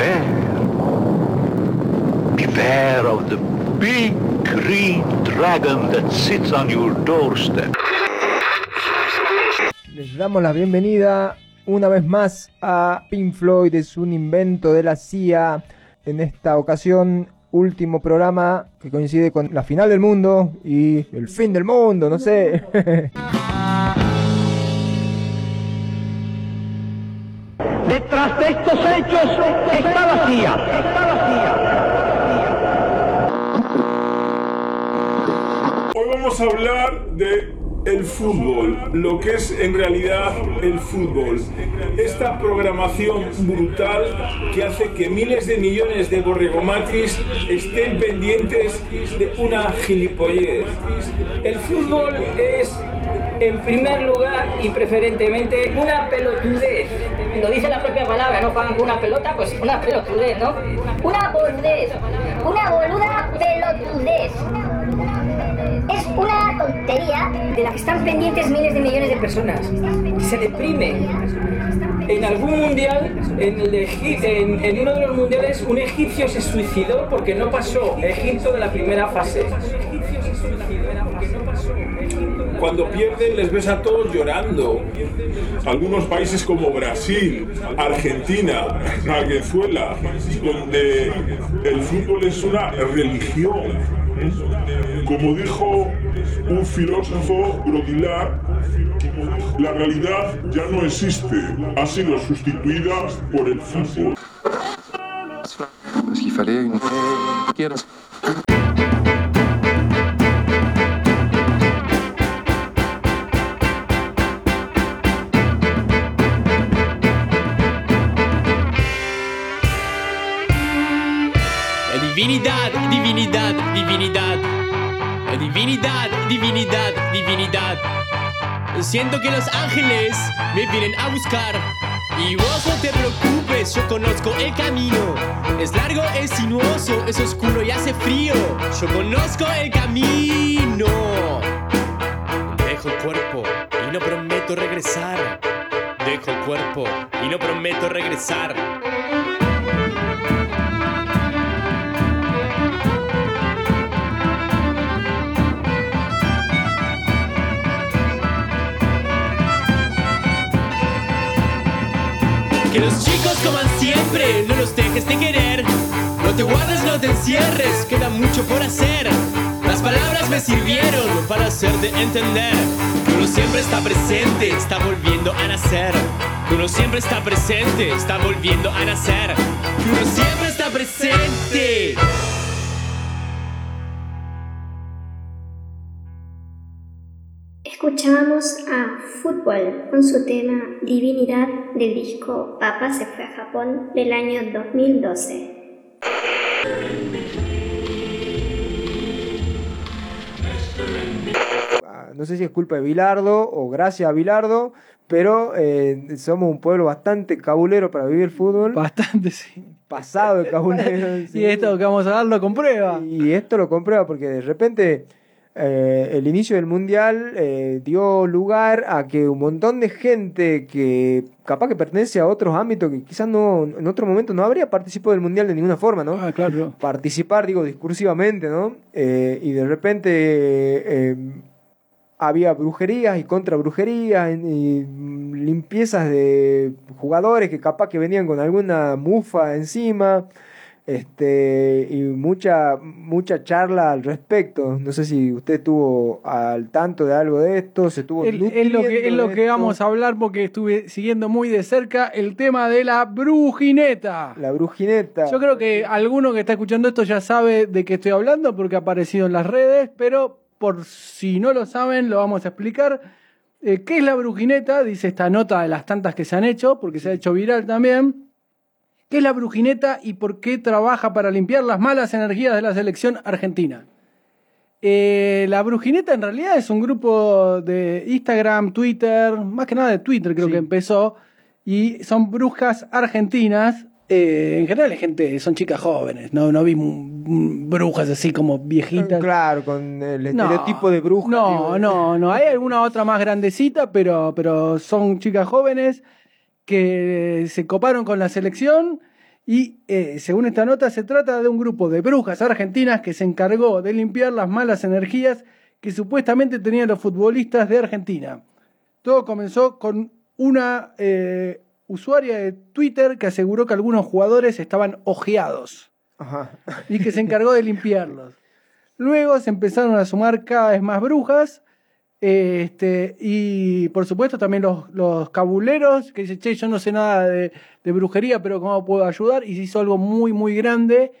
Beware. Beware of the big green dragon that sits on your doorstep. Les damos la bienvenida una vez más a Pink Floyd, es un invento de la CIA. En esta ocasión, último programa que coincide con la final del mundo y el fin del mundo, no sé. Detrás de estos hechos está la CIA. Está la. Hoy vamos a hablar de el fútbol, lo que es en realidad el fútbol. Esta programación brutal que hace que miles de millones de borregomatis estén pendientes de una gilipollez. El fútbol es, en primer lugar y preferentemente, una pelotudez. Lo dice la propia palabra, no con una pelota, pues una pelotudez, ¿no? Una boludez, una boluda pelotudez. Es una tontería De la que están pendientes miles de millones de personas. Se deprime. En algún mundial, en, el de en, en uno de los mundiales, un egipcio se suicidó porque no pasó Egipto de la primera fase. Cuando pierden les ves a todos llorando. Algunos países como Brasil, Argentina, Venezuela, donde el fútbol es una religión. Como dijo un filósofo Brodilar, la realidad ya no existe, ha sido sustituida por el fútbol. Divinidad, divinidad, divinidad. Divinidad, divinidad, divinidad. Siento que los ángeles me vienen a buscar. Y vos no te preocupes, yo conozco el camino. Es largo, es sinuoso, es oscuro y hace frío. Yo conozco el camino. Dejo el cuerpo y no prometo regresar. Dejo el cuerpo y no prometo regresar. Los chicos coman siempre, no los dejes de querer. No te guardes, no te encierres, queda mucho por hacer. Las palabras me sirvieron para hacerte entender. Que uno siempre está presente, está volviendo a nacer. Que uno siempre está presente, está volviendo a nacer. Que uno siempre está presente. Escuchábamos Fútbol con su tema Divinidad del disco Papá se fue a Japón del año 2012. Ah, no sé si es culpa de Bilardo o gracias a Bilardo, pero eh, somos un pueblo bastante cabulero para vivir el fútbol. Bastante, sí. pasado de cabulero. sí. Y esto que vamos a dar lo comprueba. Y esto lo comprueba porque de repente eh, el inicio del mundial eh, dio lugar a que un montón de gente que capaz que pertenece a otros ámbitos que quizás no en otro momento no habría participado del mundial de ninguna forma, ¿no? Ah, claro. Participar, digo, discursivamente, ¿no? Eh, y de repente eh, había brujerías y contra brujerías y mm, limpiezas de jugadores que capaz que venían con alguna mufa encima este y mucha mucha charla al respecto no sé si usted estuvo al tanto de algo de esto se estuvo Es, es lo que, es lo que vamos a a hablar porque estuve siguiendo muy de cerca el tema de la brujineta. la brujineta Yo creo que alguno que está escuchando esto ya sabe de qué estoy hablando porque ha aparecido en las redes, pero por si no lo saben, lo vamos a explicar. Eh, ¿Qué es la brujineta? Dice esta nota de las tantas que se han hecho, porque se ha hecho viral también. ¿Qué es la brujineta y por qué trabaja para limpiar las malas energías de la selección argentina? Eh, la brujineta en realidad es un grupo de Instagram, Twitter, más que nada de Twitter creo Sí. que empezó, y son brujas argentinas. eh, en general gente, son chicas jóvenes, no, no vi brujas así como viejitas. claro con el No, estereotipo de bruja No, digo. no, no. Hay alguna otra más grandecita, pero, pero son chicas jóvenes que se coparon con la selección Y eh, según esta nota, se trata de un grupo de brujas argentinas que se encargó de limpiar las malas energías que supuestamente tenían los futbolistas de Argentina. Todo comenzó con una eh, usuaria de Twitter que aseguró que algunos jugadores estaban ojeados Ajá. y que se encargó de limpiarlos. Luego se empezaron a sumar cada vez más brujas. Este, y por supuesto también los, los cabuleros que dicen, che, yo no sé nada de, de brujería, pero ¿cómo puedo ayudar? Y se hizo algo muy, muy grande,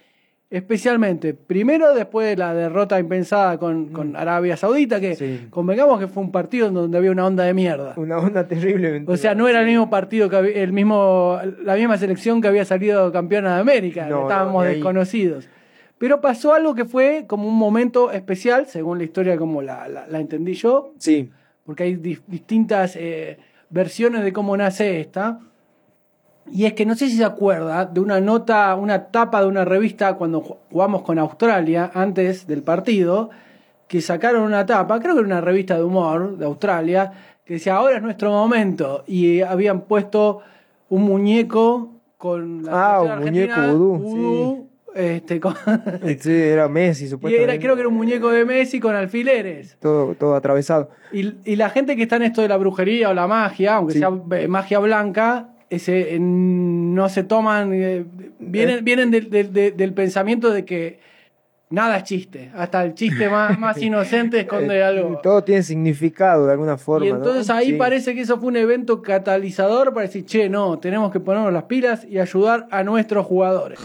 especialmente, primero después de la derrota impensada con, con Arabia Saudita, que Sí. convengamos que fue un partido donde había una onda de mierda. Una onda terriblemente. O sea, no era el mismo partido que había- el mismo, la misma selección que había salido campeona de América, No, estábamos no, de ahí- desconocidos. Pero pasó algo que fue como un momento especial, según la historia como la, la- la entendí yo, Sí. porque hay di- distintas eh, versiones de cómo nace esta. Y es que no sé si se acuerda de una nota, una tapa de una revista cuando ju- jugamos con Australia, antes del partido, que sacaron una tapa, creo que era una revista de humor de Australia, que decía, ahora es nuestro momento. Y habían puesto un muñeco con la Ah, un muñeco vudú, vudú, este, con- Sí, era Messi, y supuestamente. era, creo que era un muñeco de Messi con alfileres. Todo, todo atravesado. Y, y la gente que está en esto de la brujería o la magia, aunque Sí. sea eh, magia blanca, ese, eh, no se toman, eh, vienen, vienen del- del pensamiento de que nada es chiste, hasta el chiste más, más inocente esconde Eh, algo. Todo tiene significado de alguna forma. Y entonces ¿no? ahí Sí. parece que eso fue un evento catalizador para decir, che, no, tenemos que ponernos las pilas y ayudar a nuestros jugadores.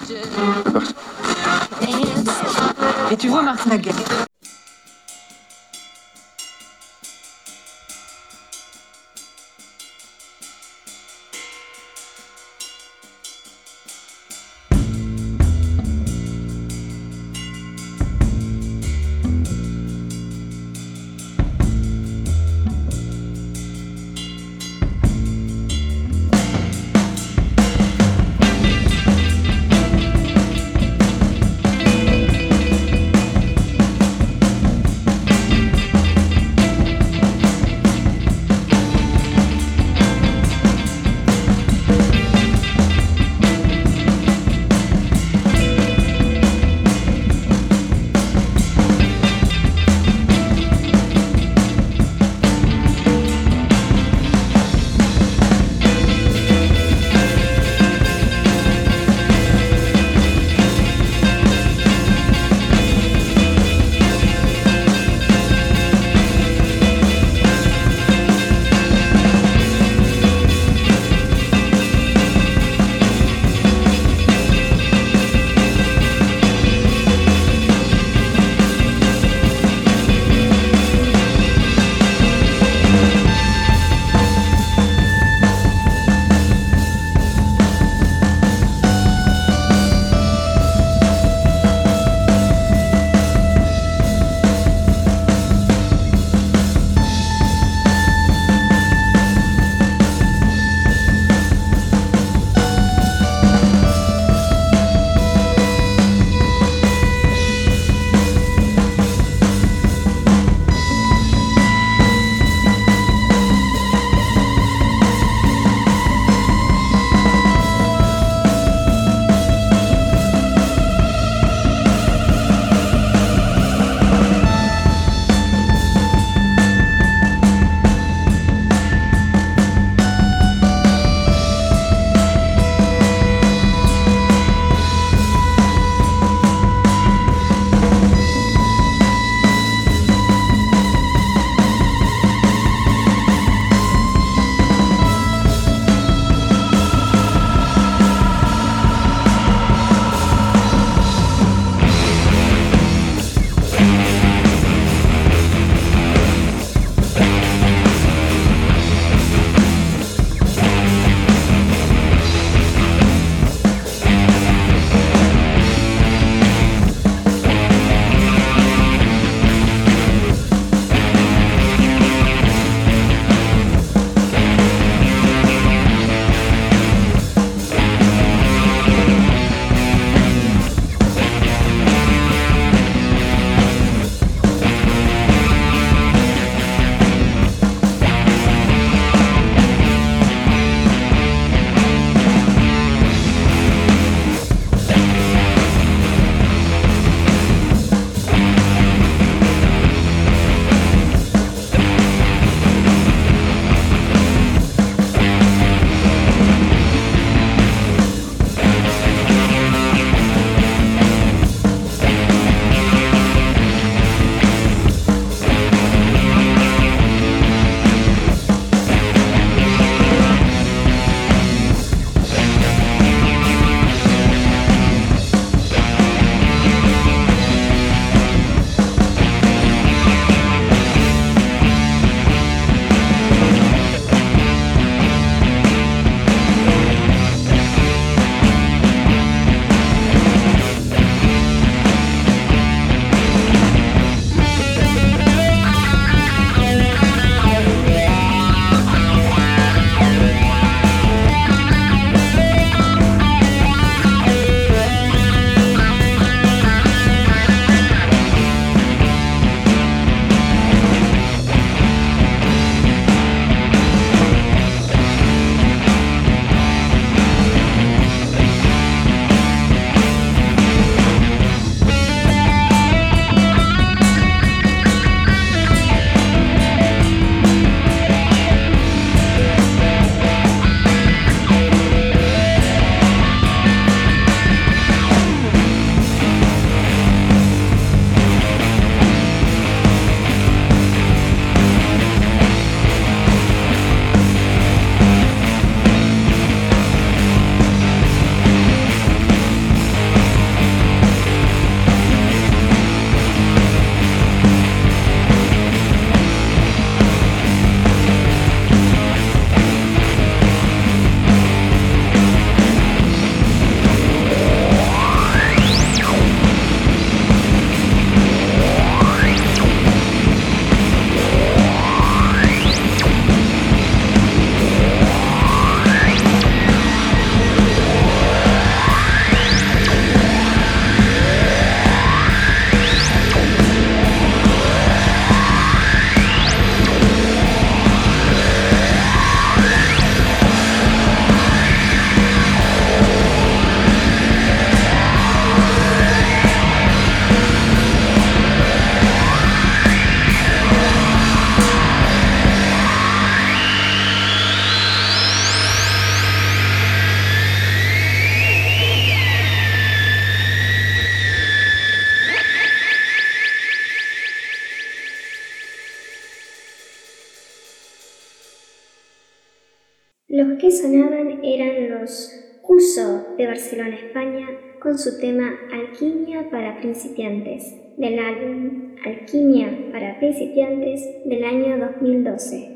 De Barcelona, España, con su tema Alquimia para principiantes, del álbum Alquimia para principiantes del año 2012.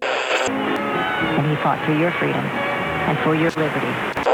And he fought for your freedom and for your liberty.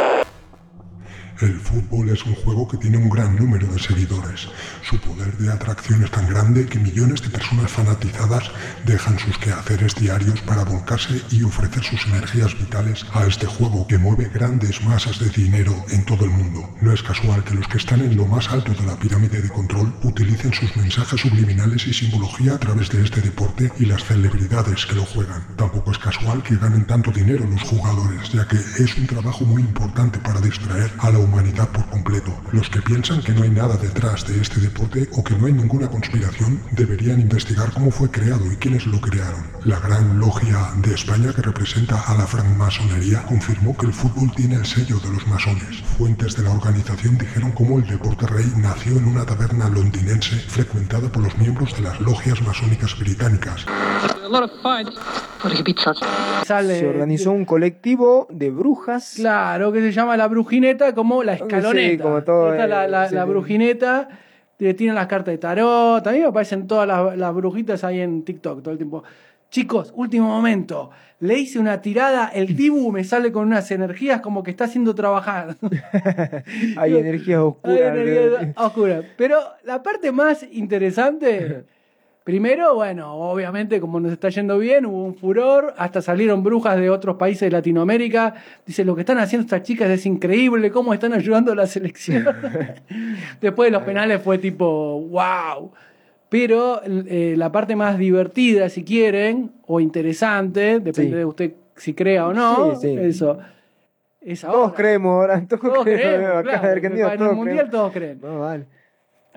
El fútbol es un juego que tiene un gran número de seguidores. Su poder de atracción es tan grande que millones de personas fanatizadas dejan sus quehaceres diarios para volcarse y ofrecer sus energías vitales a este juego que mueve grandes masas de dinero en todo el mundo. No es casual que los que están en lo más alto de la pirámide de control utilicen sus mensajes subliminales y simbología a través de este deporte y las celebridades que lo juegan. Tampoco es casual que ganen tanto dinero los jugadores, ya que es un trabajo muy importante para distraer a la humanidad por completo. Los que piensan que no hay nada detrás de este deporte o que no hay ninguna conspiración deberían investigar cómo fue creado y quiénes lo crearon. La gran logia de España que representa a la francmasonería confirmó que el fútbol tiene el sello de los masones. Fuentes de la organización dijeron cómo el deporte rey nació en una taberna londinense frecuentada por los miembros de las logias masónicas británicas. Sale Se organizó un colectivo de brujas. Claro, que se llama la brujineta como la escaloneta. Sí, como todo, Esta es la, la- sí, la brujineta, le tiran las cartas de tarot. También me aparecen todas las, las brujitas ahí en TikTok todo el tiempo. Chicos, último momento. Le hice una tirada, el Dibu me sale con unas energías como que está haciendo trabajar. Hay energías Hay oscuras. energía oscura. Pero la parte más interesante, primero, bueno, obviamente como nos está yendo bien, hubo un furor, hasta salieron brujas de otros países de Latinoamérica. Dice, lo que están haciendo estas chicas es increíble, cómo están ayudando a la selección. Después de los penales fue tipo, wow. Pero eh, la parte más divertida, si quieren, o interesante, depende Sí. de usted si crea o no, Sí, sí. eso. Es Todos ahora. creemos ahora, todos, Todos creemos. creemos, acá claro, en Argentina en el todos mundial todos creen. No, vale.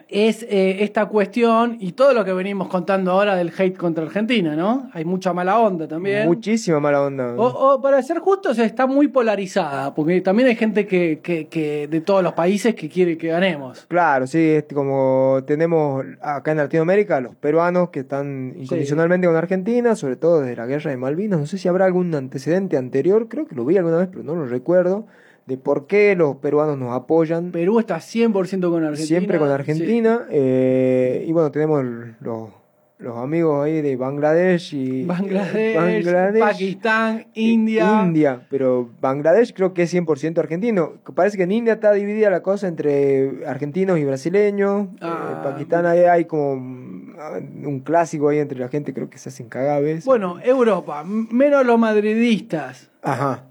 Es eh, esta cuestión y todo lo que venimos contando ahora del hate contra Argentina, ¿no? Hay mucha mala onda también. Muchísima mala onda. O, o, para ser justos, está muy polarizada, porque también hay gente que, que, que de todos los países que quiere que ganemos. Claro, sí, es como tenemos acá en Latinoamérica los peruanos que están incondicionalmente con Argentina, sobre todo desde la guerra de Malvinas. No sé si habrá algún antecedente anterior, creo que lo vi alguna vez, pero no lo recuerdo, de por qué los peruanos nos apoyan. Perú está 100% con Argentina. Siempre con Argentina. eh, y bueno, tenemos los, los amigos ahí de Bangladesh y. Bangladesh, Bangladesh, Pakistán, India. India, pero Bangladesh creo que es 100% argentino. Parece que en India está dividida la cosa entre argentinos y brasileños. Ah, en Pakistán hay, hay como mm, un clásico ahí entre la gente, creo que se hacen cagaves. Bueno, Europa, menos los madridistas Ajá.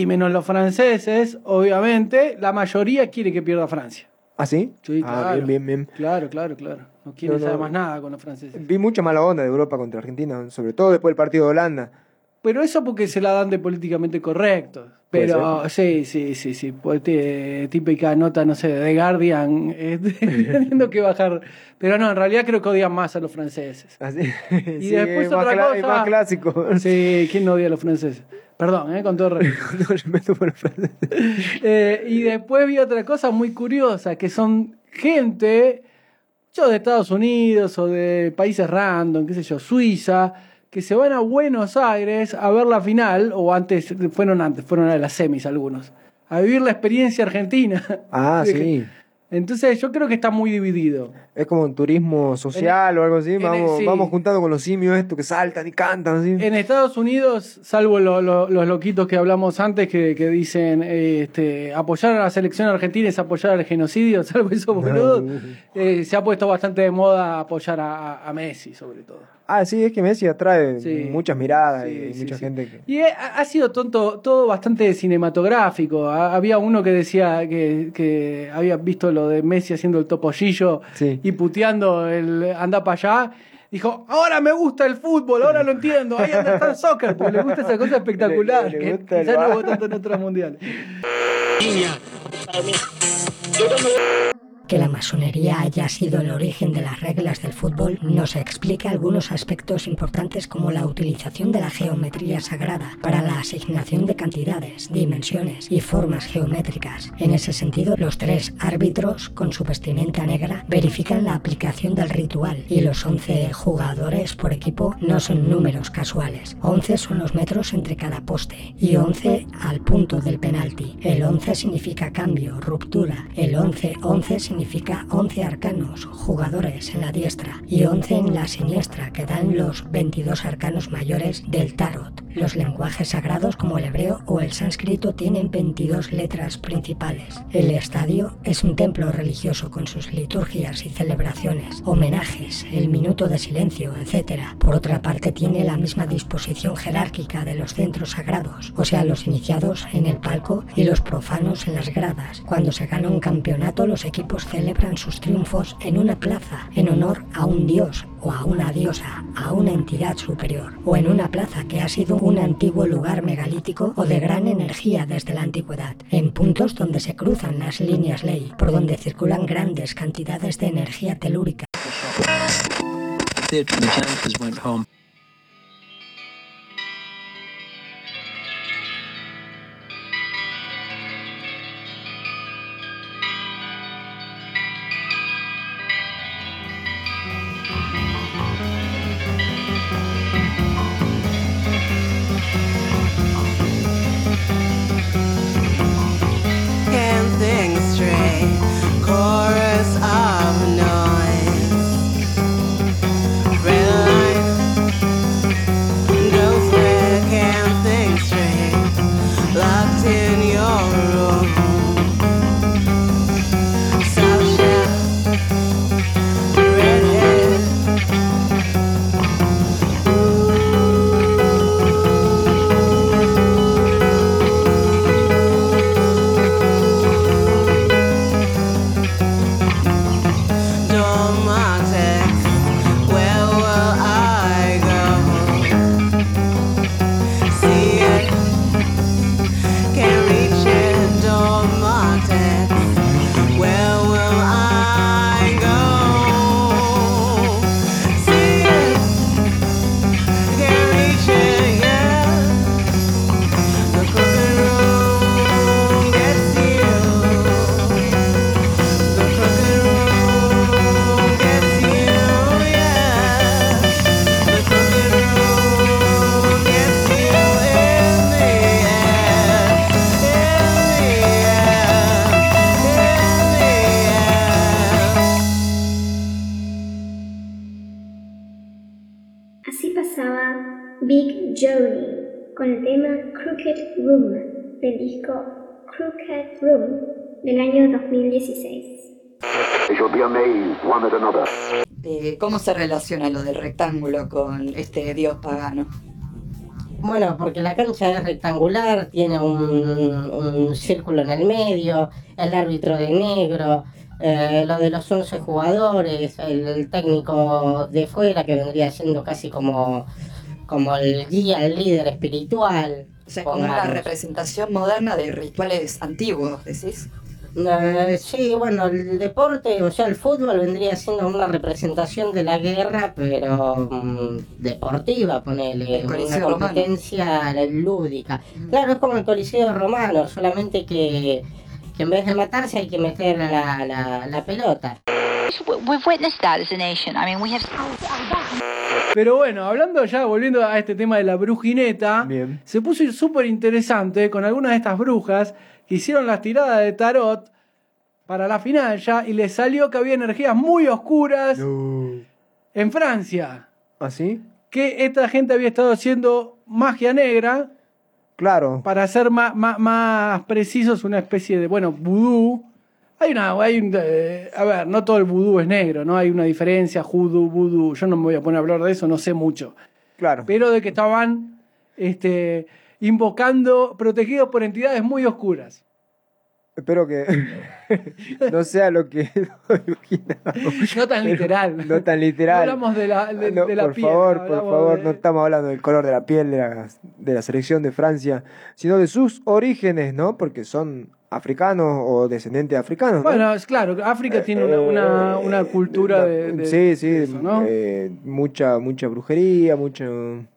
Y menos los franceses, obviamente, la mayoría quiere que pierda Francia. ¿Ah, sí? Sí, Ah, claro. bien, bien, bien. Claro, claro, claro. No quiere No, no. saber más nada con los franceses. Vi mucha mala onda de Europa contra Argentina, sobre todo después del partido de Holanda. Pero eso porque se la dan de políticamente correctos. Puede Pero sí, sí, sí, sí. Pues, típica nota, no sé, de Guardian, eh, teniendo que bajar. Pero no, en realidad creo que odian más a los franceses. Así. Y Sí, después es más otra es cosa. más clásico. Sí, ¿quién no odia a los franceses? Perdón, ¿eh? con todo respeto. Eh, y después vi otra cosa muy curiosa, que son gente, yo de Estados Unidos o de países random, qué sé yo, Suiza, que se van a Buenos Aires a ver la final, o antes, fueron antes, fueron a las semis algunos, a vivir la experiencia argentina. Ah, sí. Entonces yo creo que está muy dividido. Es como un turismo social o algo así. Vamos, sí. vamos juntando con los simios estos que saltan y cantan así. En Estados Unidos, salvo lo- lo- los loquitos que hablamos antes que, que dicen eh, este, apoyar a la selección argentina es apoyar al genocidio, salvo esos boludos, eh, se ha puesto bastante de moda apoyar a- a Messi, sobre todo. Ah, sí, es que Messi atrae Sí. muchas miradas Sí, y sí, mucha sí. gente que... Y eh, ha ha sido tonto, todo bastante cinematográfico. Ha- Había uno que decía que, que había visto lo de Messi haciendo el topollillo Sí. y puteando el anda para allá. Dijo, ahora me gusta el fútbol, ahora lo entiendo, ahí anda está el soccer, porque le gusta esa cosa espectacular, Le- le que quizás no hubo tanto en otros mundiales. Que la masonería haya sido el origen de las reglas del fútbol nos explica algunos aspectos importantes como la utilización de la geometría sagrada para la asignación de cantidades, dimensiones y formas geométricas. En ese sentido, los tres árbitros con su vestimenta negra verifican la aplicación del ritual y los 11 jugadores por equipo no son números casuales. 11 son los metros entre cada poste y 11 al punto del penalti. El 11 significa cambio, ruptura. El 11-11 significa 11 arcanos, jugadores en la diestra y 11 en la siniestra que dan los 22 arcanos mayores del tarot. Los lenguajes sagrados como el hebreo o el sánscrito tienen 22 letras principales. El estadio es un templo religioso con sus liturgias y celebraciones, homenajes, el minuto de silencio, etc. Por otra parte tiene la misma disposición jerárquica de los centros sagrados, o sea, los iniciados en el palco y los profanos en las gradas. Cuando se gana un campeonato, los equipos celebran sus triunfos en una plaza, en honor a un dios o a una diosa, a una entidad superior, o en una plaza que ha sido un antiguo lugar megalítico o de gran energía desde la antigüedad, en puntos donde se cruzan las líneas ley, por donde circulan grandes cantidades de energía telúrica. 16. Eh, ¿Cómo se relaciona lo del rectángulo con este dios pagano? Bueno, porque la cancha es rectangular, tiene un, círculo en el medio, el árbitro de negro, eh, lo de los 11 jugadores, el, técnico de fuera que vendría siendo casi como, como el guía, el líder espiritual. O sea, como la representación moderna de rituales antiguos, decís. Sí, bueno, el deporte, o sea, el fútbol vendría siendo una representación de la guerra, pero mm, deportiva, ponele, El una romano. competencia lúdica. Claro, es como el Coliseo romano, solamente que, que en vez de matarse hay que meter la, la, la pelota. We've witnessed that as a nation. I mean, we have. Pero bueno, hablando ya, volviendo a este tema de la brujineta, se puso súper interesante con algunas de estas brujas que hicieron las tiradas de tarot para la final ya y les salió que había energías muy oscuras en Francia. ¿Ah, sí? Que esta gente había estado haciendo magia negra. Claro. Para ser más, más, más precisos, una especie de, bueno, vudú. Hay una, hay un, eh, a ver, no todo el vudú es negro, ¿no? Hay una diferencia, judú, vudú. Yo no me voy a poner a hablar de eso, no sé mucho. Claro. Pero de que estaban este, invocando, protegidos por entidades muy oscuras. Espero que no sea lo que No tan literal. No tan literal. No hablamos de la, de, No, de la por piel. favor, por favor, de- no estamos hablando del color de la piel de la, de la selección de Francia, sino de sus orígenes, ¿no? Porque son africanos o descendientes de africanos. ¿no? Bueno, es claro, África tiene una, una, una cultura de, de- sí, sí, de eso, ¿no? eh, mucha, mucha brujería, mucho...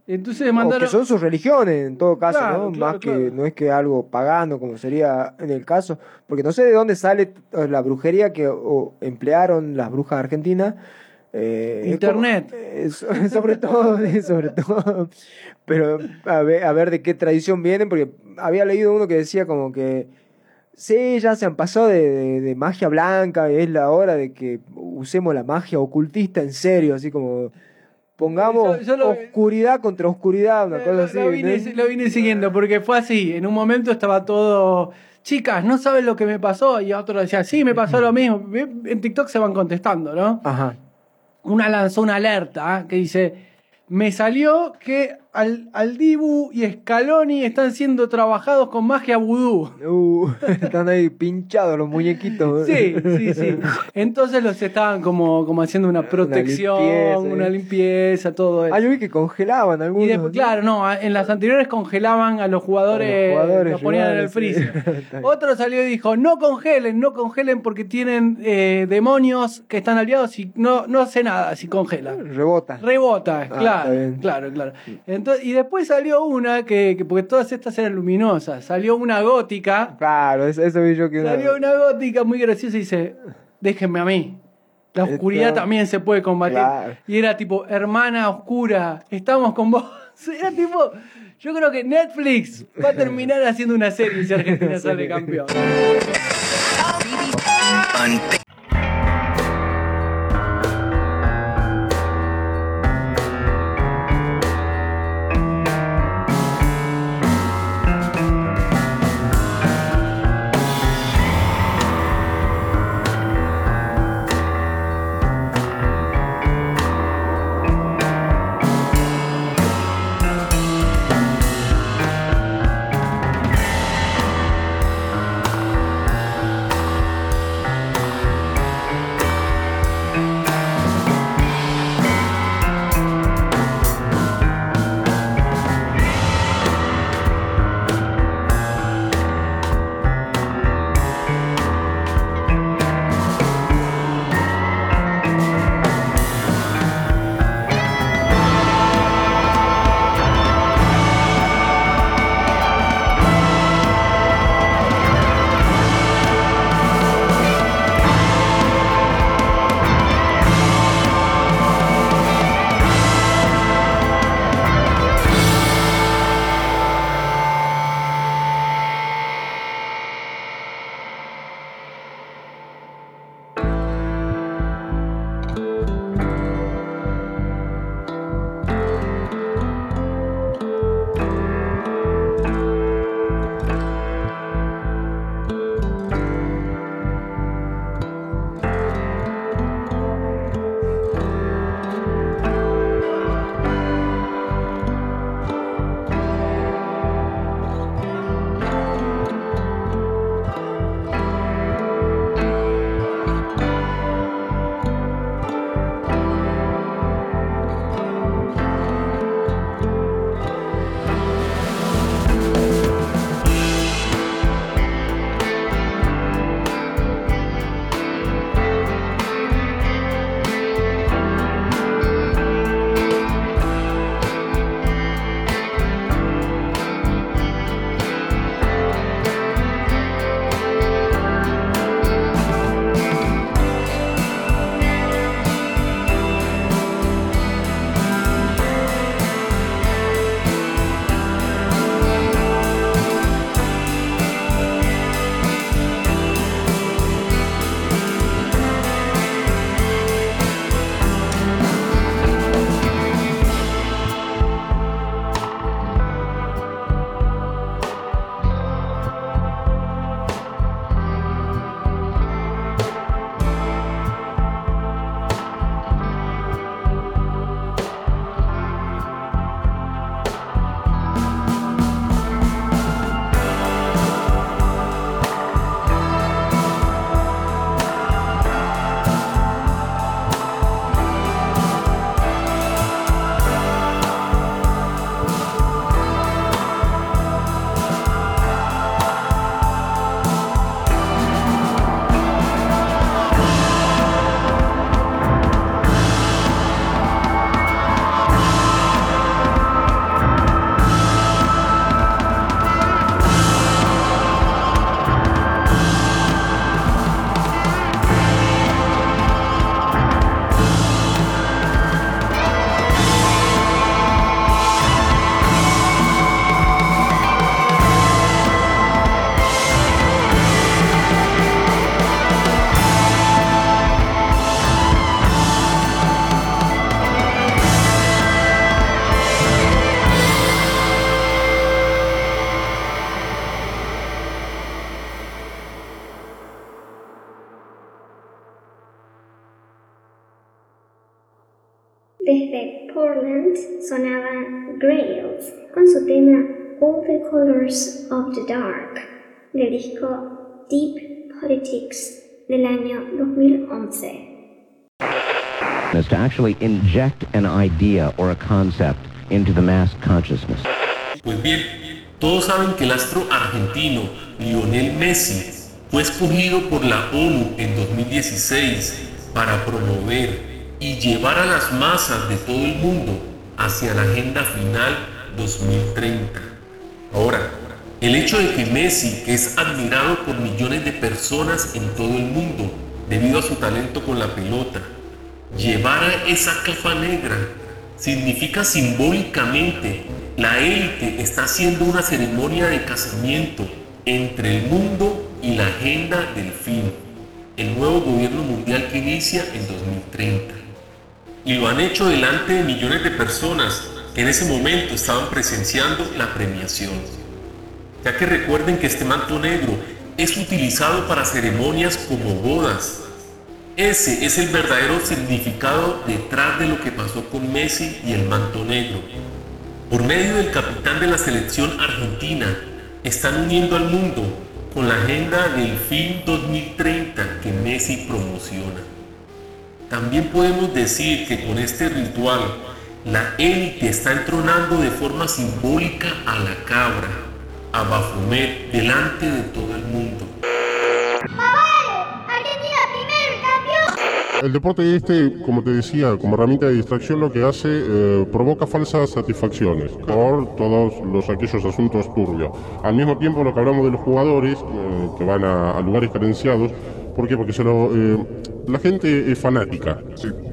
Entonces o mandaron... que son sus religiones en todo caso, Claro, ¿no? claro, Más que no es que algo pagano como sería en el caso, porque no sé de dónde sale eh, la brujería que o, emplearon las brujas argentinas. eh, es Internet. como- eh, sobre todo, sobre todo. Pero a ver, a ver de qué tradición vienen, porque había leído uno que decía como que Sí, ya se han pasado de, de- de magia blanca, es la hora de que usemos la magia ocultista en serio, así como pongamos Yo- yo lo- oscuridad contra oscuridad, una cosa así. lo, vine, ¿no? lo vine siguiendo porque fue así. En un momento estaba todo. Chicas, no saben lo que me pasó. Y otro decía, sí, me pasó lo mismo. En TikTok se van contestando, ¿no? Ajá. Una lanzó una alerta ¿eh? que dice: Me salió que al, al Dibu y Scaloni están siendo trabajados con magia vudú. Uh, están ahí pinchados los muñequitos. Sí, sí, sí. Entonces los estaban como, como haciendo una protección, limpieza, una ¿eh? limpieza, todo eso. Ah, yo vi que congelaban algunos. Y claro, no, en las anteriores congelaban a los jugadores, A los jugadores, los ponían en el sí. freezer. Otro salió y dijo, no congelen, no congelen porque tienen eh, demonios que están aliados y no, no hace nada si congelan. Rebota. Rebota, Ah, claro, claro, claro. Entonces, y después salió una que, que- porque todas estas eran luminosas, salió una gótica, Claro, eso, eso vi yo que salió una gótica muy graciosa y dice, déjenme a mí. La oscuridad Esto- también se puede combatir. Claro. Y era tipo, hermana oscura, estamos con vos. Era tipo, yo creo que Netflix va a terminar haciendo una serie si Argentina sale campeón. Of the Dark del disco Deep Politics del año 2011. is to actually inject an idea or a concept into the mass consciousness. Pues bien, todos saben que el astro argentino Lionel Messi fue escogido por la ONU en 2016 para promover y llevar a las masas de todo el mundo hacia la agenda final 2030. Ahora, el hecho de que Messi, que es admirado por millones de personas en todo el mundo debido a su talento con la pelota, llevara esa capa negra significa simbólicamente la élite está haciendo una ceremonia de casamiento entre el mundo y la agenda del fin, el nuevo gobierno mundial que inicia en 2030. Y lo han hecho delante de millones de personas que en ese momento estaban presenciando la premiación. Ya que recuerden que este manto negro es utilizado para ceremonias como bodas, ese es el verdadero significado detrás de lo que pasó con Messi y el manto negro. Por medio del capitán de la selección argentina, están uniendo al mundo con la agenda del fin 2030 que Messi promociona. También podemos decir que con este ritual, la élite está entronando de forma simbólica a la cabra, a Baphomet, delante de todo el mundo. El deporte este, como te decía, como herramienta de distracción lo que hace, eh, provoca falsas satisfacciones por todos los aquellos asuntos turbios. Al mismo tiempo lo que hablamos de los jugadores eh, que van a, a lugares carenciados, ¿por qué? Porque se lo, eh, la gente es fanática,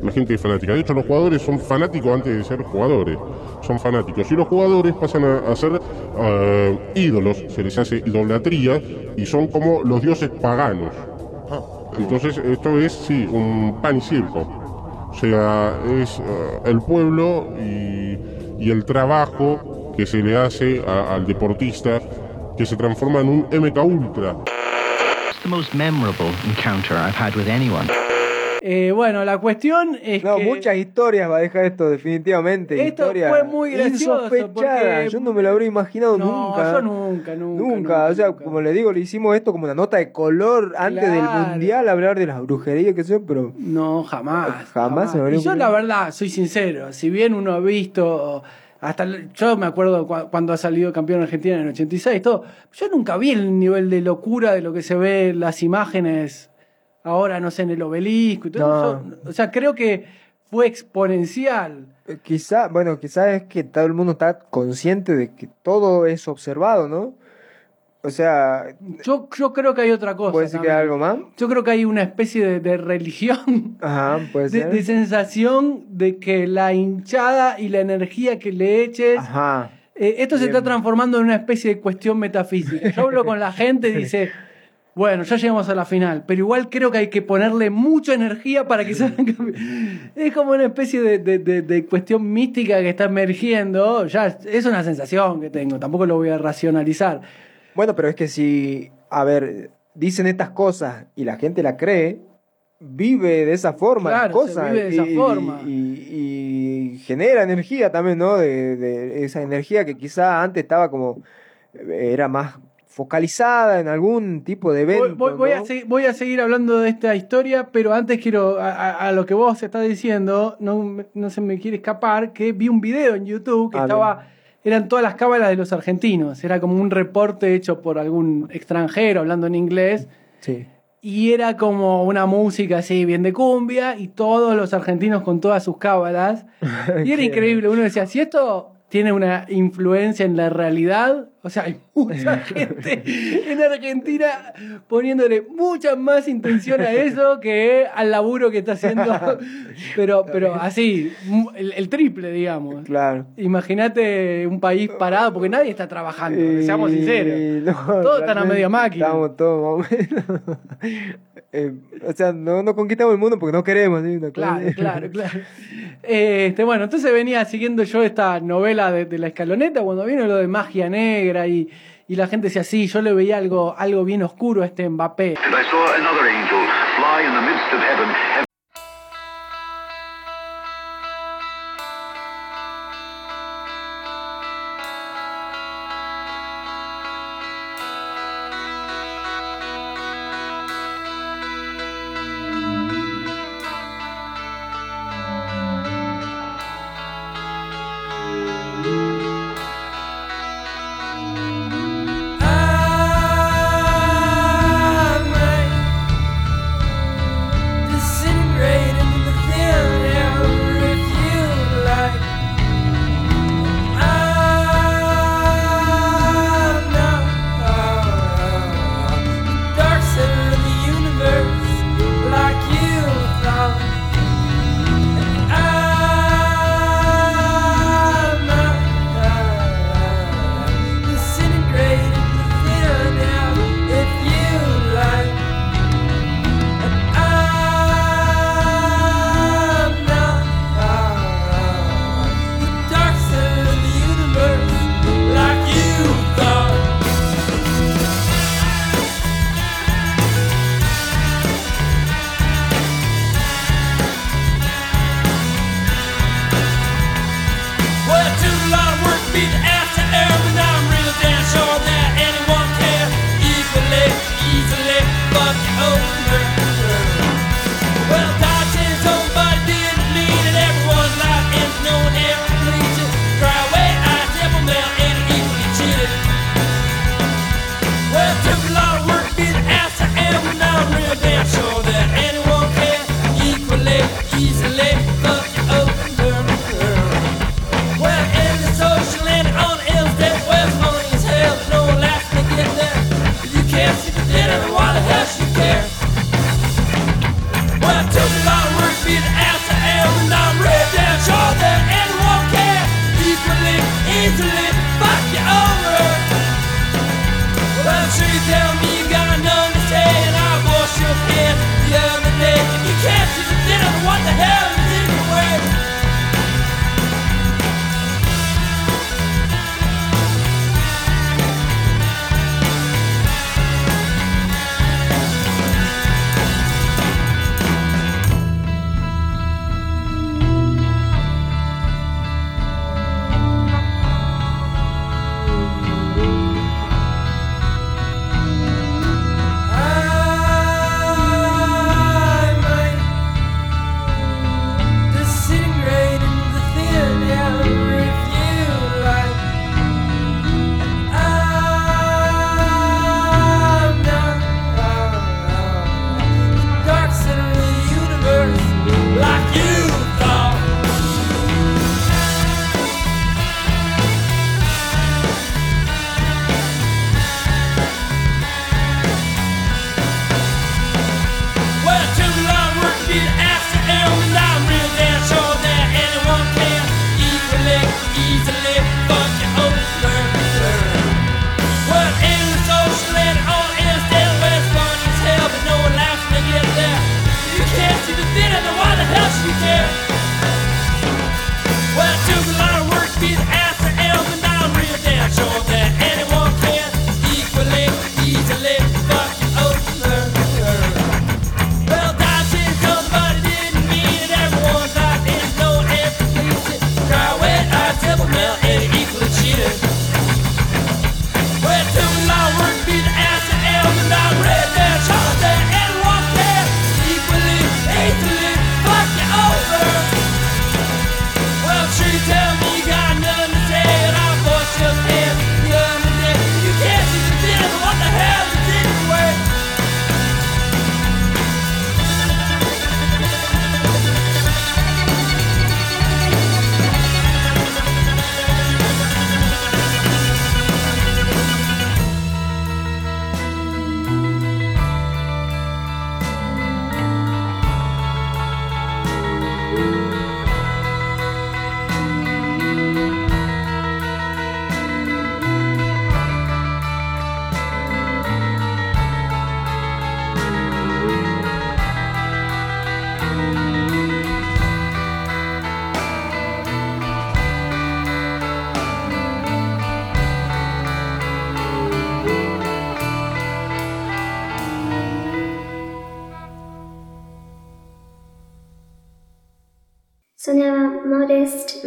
la gente es fanática. De hecho los jugadores son fanáticos antes de ser jugadores, son fanáticos. Y los jugadores pasan a, a ser eh, ídolos, se les hace idolatría y son como los dioses paganos. Entonces esto es, sí, un pan y circo. O sea, es eh, el pueblo y, y el trabajo que se le hace a- al deportista que se transforma en un MK Ultra. The most memorable encounter I've had with anyone. Eh, bueno, la cuestión es No, que muchas historias va a dejar esto, definitivamente. Esto Historias fue muy gracioso, porque- Yo no me lo habría imaginado No, nunca. yo nunca, nunca. Nunca, o sea, como le digo, le hicimos esto como una nota de color antes del mundial, hablar de las brujerías, que sé yo, pero. No, jamás. Jamás se me habría Y yo la verdad, soy sincero, si bien uno ha visto, hasta yo me acuerdo cua- cuando ha salido campeón Argentina en el 86, todo, yo nunca vi el nivel de locura de lo que se ve en las imágenes ahora, no sé, en el obelisco y todo No. eso. O sea, creo que fue exponencial. Eh, Quizá, bueno, quizá es que todo el mundo está consciente de que todo es observado, ¿no? O sea, Yo, yo creo que hay otra cosa. ¿puede ser que hay algo más? Yo creo que hay una especie de, de religión Ajá, puede de, ser. de sensación de que la hinchada y la energía que le eches. Ajá. eh, esto se Bien. está transformando en una especie de cuestión metafísica. Yo hablo con la gente y dice. Bueno, ya llegamos a la final, pero igual creo que hay que ponerle mucha energía para que salgan. Es como una especie de, de- de- de cuestión mística que está emergiendo. Ya es una sensación que tengo, tampoco lo voy a racionalizar. Bueno, pero es que si, a ver, dicen estas cosas y la gente la cree, vive de esa forma las Claro, cosas. vive de esa y, forma. Y, y genera energía también, ¿no? De, de esa energía que quizá antes estaba como, eh, era más focalizada en algún tipo de evento. voy- voy a seguir, voy a seguir hablando de esta historia, pero antes quiero, a, a- a lo que vos estás diciendo, no, no se me quiere escapar, que vi un video en YouTube que Ah, estaba, eran todas las cábalas de los argentinos, era como un reporte hecho por algún extranjero hablando en inglés, Sí. y era como una música así, bien de cumbia, y todos los argentinos con todas sus cábalas, y era increíble, uno decía, si esto tiene una influencia en la realidad, o sea, hay mucha gente en Argentina poniéndole mucha más intención a eso que al laburo que está haciendo, pero, pero así, el, el triple, digamos. Claro. Imagínate un país parado, porque nadie está trabajando, seamos sinceros. No, Todos están a media máquina. Estamos todos más o menos. Eh, o sea, no, no conquistamos el mundo porque no queremos. cosa Claro, claro, claro. Este, bueno, entonces venía siguiendo yo esta novela de, de la escaloneta cuando vino lo de magia negra y, y la gente decía, sí, yo le veía algo, algo bien oscuro a este Mbappé.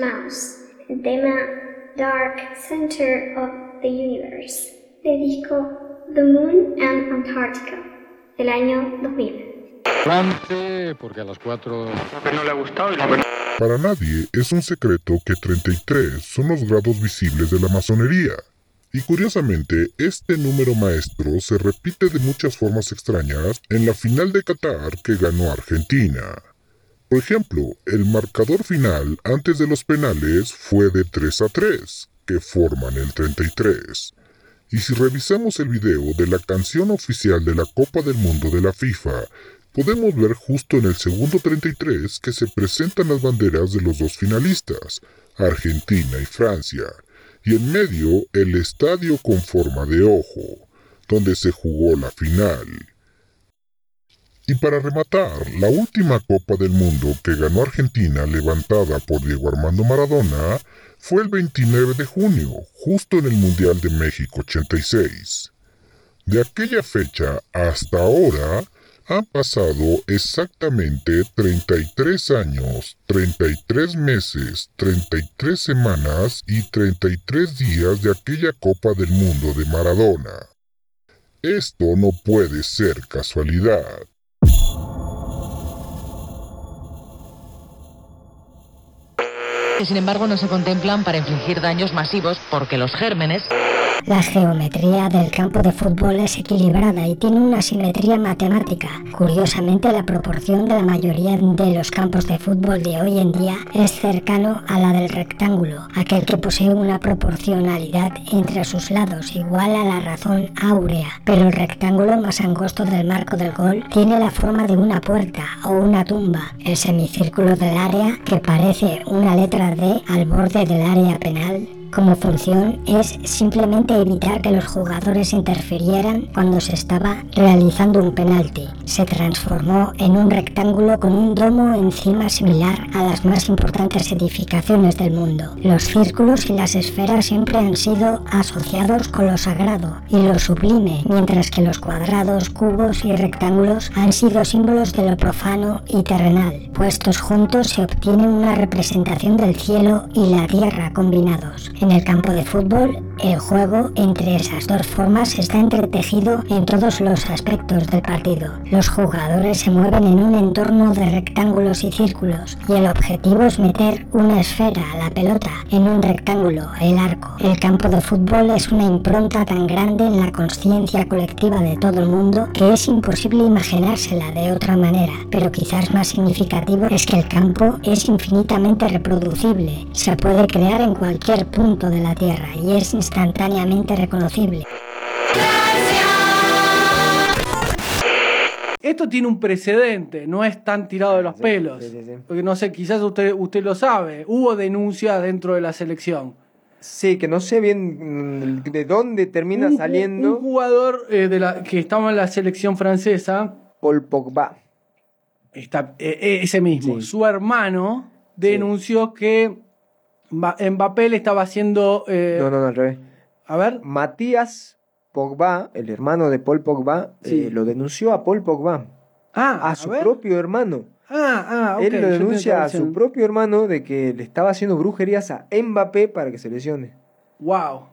Mouse, el tema Dark Center of the Universe, del disco The Moon and Antarctica, del año 2000. France, porque a las 4 no le ha gustado y Para nadie es un secreto que 33 son los grados visibles de la masonería. Y curiosamente, este número maestro se repite de muchas formas extrañas en la final de Qatar que ganó Argentina. Por ejemplo, el marcador final antes de los penales fue de 3 a 3, que forman el 33. Y si revisamos el video de la canción oficial de la Copa del Mundo de la FIFA, podemos ver justo en el segundo 33 que se presentan las banderas de los dos finalistas, Argentina y Francia, y en medio el estadio con forma de ojo, donde se jugó la final. Y para rematar, la última Copa del Mundo que ganó Argentina levantada por Diego Armando Maradona fue el 29 de junio, justo en el Mundial de México 86. De aquella fecha hasta ahora han pasado exactamente 33 años, 33 meses, 33 semanas y 33 días de aquella Copa del Mundo de Maradona. Esto no puede ser casualidad. Que sin embargo no se contemplan para infligir daños masivos porque los gérmenes La geometría del campo de fútbol es equilibrada y tiene una simetría matemática. Curiosamente, la proporción de la mayoría de los campos de fútbol de hoy en día es cercano a la del rectángulo, aquel que posee una proporcionalidad entre sus lados igual a la razón áurea. Pero el rectángulo más angosto del marco del gol tiene la forma de una puerta o una tumba. El semicírculo del área, que parece una letra D al borde del área penal, como función es simplemente evitar que los jugadores interfirieran cuando se estaba realizando un penalti. Se transformó en un rectángulo con un domo encima similar a las más importantes edificaciones del mundo. Los círculos y las esferas siempre han sido asociados con lo sagrado y lo sublime, mientras que los cuadrados, cubos y rectángulos han sido símbolos de lo profano y terrenal. Puestos juntos se obtiene una representación del cielo y la tierra combinados. En el campo de fútbol, el juego entre esas dos formas está entretejido en todos los aspectos del partido. Los jugadores se mueven en un entorno de rectángulos y círculos y el objetivo es meter una esfera, la pelota, en un rectángulo, el arco. El campo de fútbol es una impronta tan grande en la conciencia colectiva de todo el mundo que es imposible imaginársela de otra manera, pero quizás más significativo es que el campo es infinitamente reproducible, se puede crear en cualquier punto de la Tierra y es instantáneamente reconocible. Esto tiene un precedente, no es tan tirado de los pelos. Porque no sé, quizás usted, usted lo sabe. Hubo denuncias dentro de la selección. Sí, que no sé bien de dónde termina Un saliendo Un jugador eh, de la, que estaba en la selección francesa. Paul Pogba. Está, eh, ese mismo. Su hermano denunció que Mba- Mbappé le estaba haciendo. eh, No, no, no, al revés. A ver. Matías Pogba, el hermano de Paul Pogba, Sí. eh, lo denunció a Paul Pogba. Ah, a su propio hermano. Ah, ah, ok, Él lo denuncia a su propio hermano de que le estaba haciendo brujerías a Mbappé para que se lesione. Wow.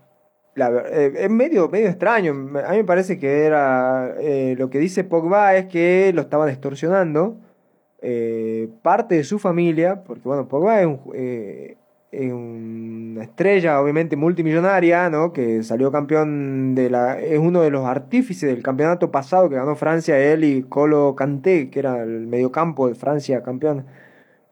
La eh, es medio, medio extraño. A mí me parece que era. eh, lo que dice Pogba es que lo estaban extorsionando. eh, parte de su familia, porque bueno, Pogba es, un una estrella, obviamente multimillonaria, ¿no? Que salió campeón de la. Es uno de los artífices del campeonato pasado que ganó Francia, él y Colo Kanté, que era el mediocampo de Francia campeón.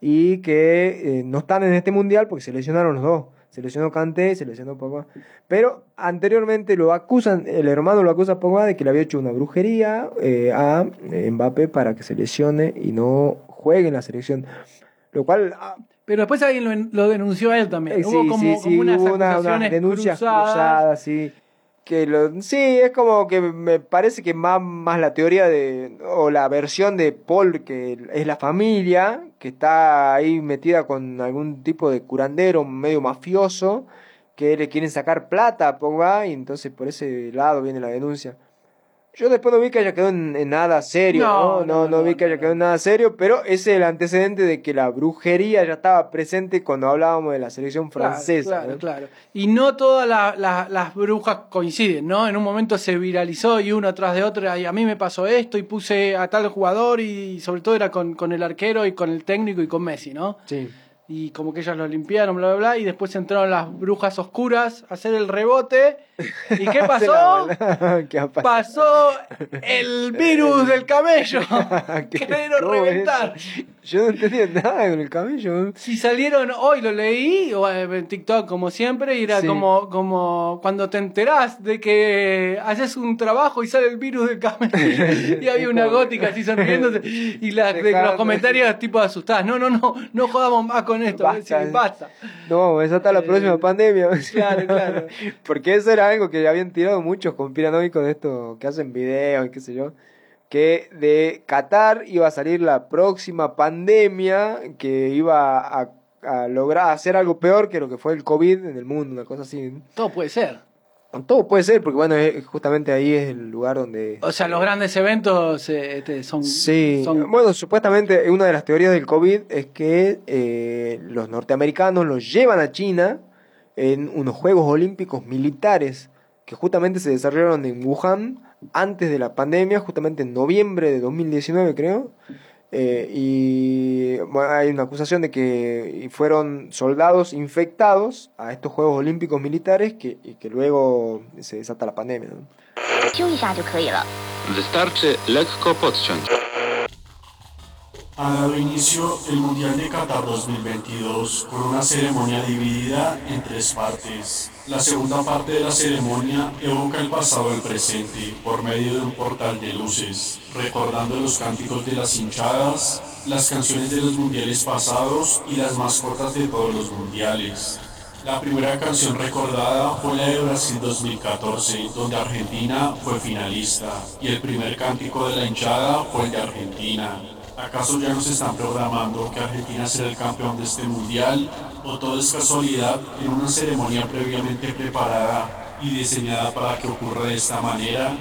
Y que eh, no están en este mundial porque se lesionaron los dos. Se lesionó Kanté, se lesionó Pogba. Pero anteriormente lo acusan, el hermano lo acusa a Pogba de que le había hecho una brujería eh, a eh, Mbappé para que se lesione y no juegue en la selección. Lo cual ah, Pero después alguien lo, lo denunció a él también. eh, hubo sí, como, sí, como unas hubo una- cruzadas. cruzadas, sí. Que lo, sí, es como que me parece que más, más la teoría de, o la versión de Paul, que es la familia, que está ahí metida con algún tipo de curandero medio mafioso, que le quieren sacar plata a Pogba, y entonces por ese lado viene la denuncia. Yo después no vi que haya quedado en, en nada serio, No, ¿no? No, no, vi que haya quedado en nada serio, pero ese es el antecedente de que la brujería ya estaba presente cuando hablábamos de la selección francesa. Claro, claro. Y no todas la- la- las brujas coinciden, ¿no? En un momento se viralizó y uno tras de otro, y a mí me pasó esto y puse a tal jugador y sobre todo era con, con el arquero y con el técnico y con Messi, ¿no? Sí. Y como que ellos lo limpiaron, bla, bla, bla, y después entraron las brujas oscuras a hacer el rebote. ¿Y qué pasó? Pasó el virus del camello. Querieron ¿Cómo es reventar. Yo no entendía nada con el cabello. Si salieron hoy, lo leí o eh, en TikTok como siempre, y era Sí. como, como cuando te enterás de que haces un trabajo y sale el virus del camello. y había una gótica así sonriéndose y las, de, los comentarios tipo asustadas. No, no, no, no jodamos más con esto. Basta. Sí, basta. No, esa está la próxima pandemia. Eh, Claro, claro. Porque eso era algo que habían tirado muchos conspiranoicos de estos que hacen videos y qué sé yo. Que de Qatar iba a salir la próxima pandemia que iba a, a lograr hacer algo peor que lo que fue el COVID en el mundo, una cosa así. Todo puede ser. Todo puede ser, porque bueno, justamente ahí es el lugar donde... O sea, los grandes eventos eh, este, son, Sí, son bueno, supuestamente una de las teorías del COVID es que eh, los norteamericanos los llevan a China en unos Juegos Olímpicos militares que justamente se desarrollaron en Wuhan antes de la pandemia, justamente en noviembre de 2019 creo. Eh, y bueno, hay una acusación de que fueron soldados infectados a estos Juegos Olímpicos Militares que, y que luego se desata la pandemia. ¿no? Ha dado inicio el Mundial de Qatar 2022 con una ceremonia dividida en tres partes. La segunda parte de la ceremonia evoca el pasado el presente por medio de un portal de luces, recordando los cánticos de las hinchadas, las canciones de los mundiales pasados y las mascotas de todos los mundiales. La primera canción recordada fue la de Brasil 2014, donde Argentina fue finalista, y el primer cántico de la hinchada fue el de Argentina. ¿Acaso ya nos están programando que Argentina será el campeón de este mundial? ¿O todo es casualidad en una ceremonia previamente preparada y diseñada para que ocurra de esta manera?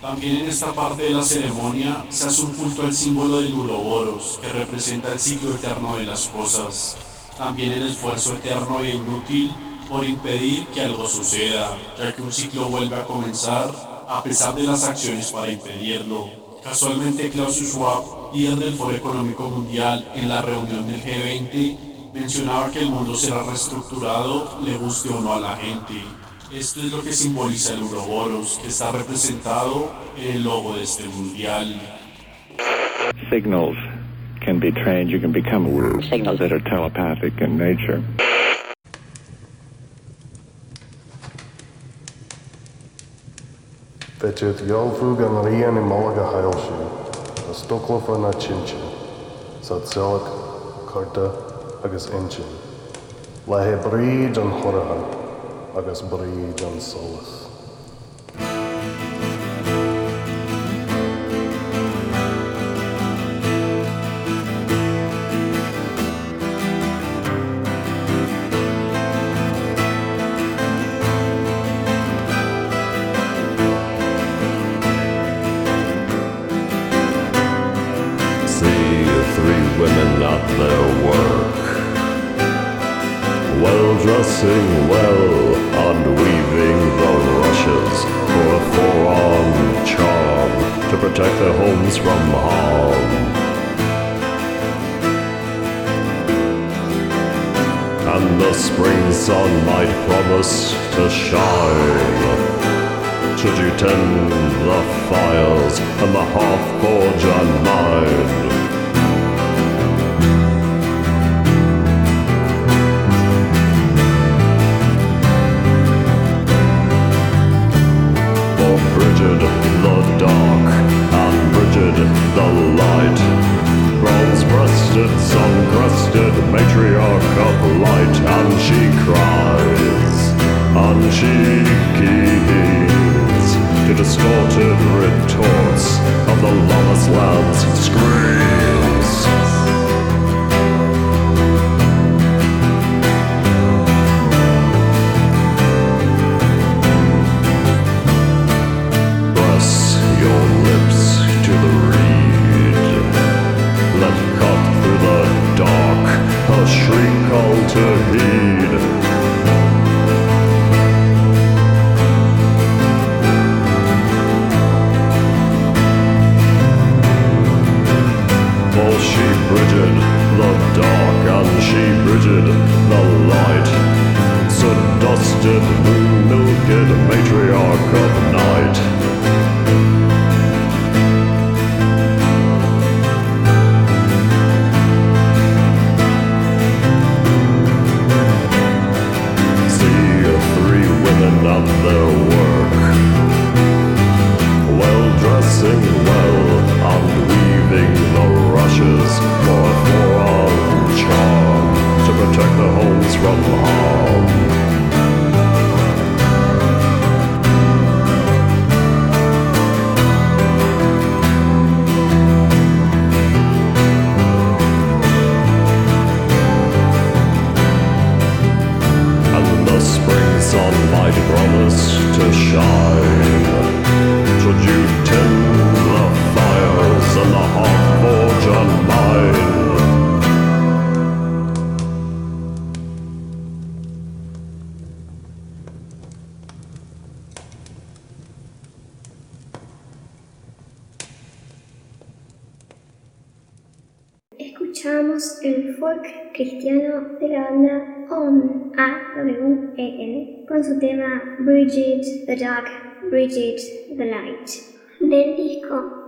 También en esta parte de la ceremonia se hace un culto al símbolo del Uroboros, que representa el ciclo eterno de las cosas. También el esfuerzo eterno e inútil por impedir que algo suceda, ya que un ciclo vuelve a comenzar a pesar de las acciones para impedirlo. Casualmente Klaus Schwab, líder del Foro Económico Mundial en la reunión del G20, mencionaba que el mundo será reestructurado, le guste o no a la gente. Esto es lo que simboliza el Uroboros, que está representado en el logo de este mundial. Signals can be trained. You can become signals that are telepathic in nature. Peče odjavfug na rijeni malega hajlši, na stoklofa na činče, za celak, karta agus inčin. Le he bríd an chorahan agus bríd an solas. Matriarch of light, and she cries, and she keys to distorted retorts of the lawless land's screams.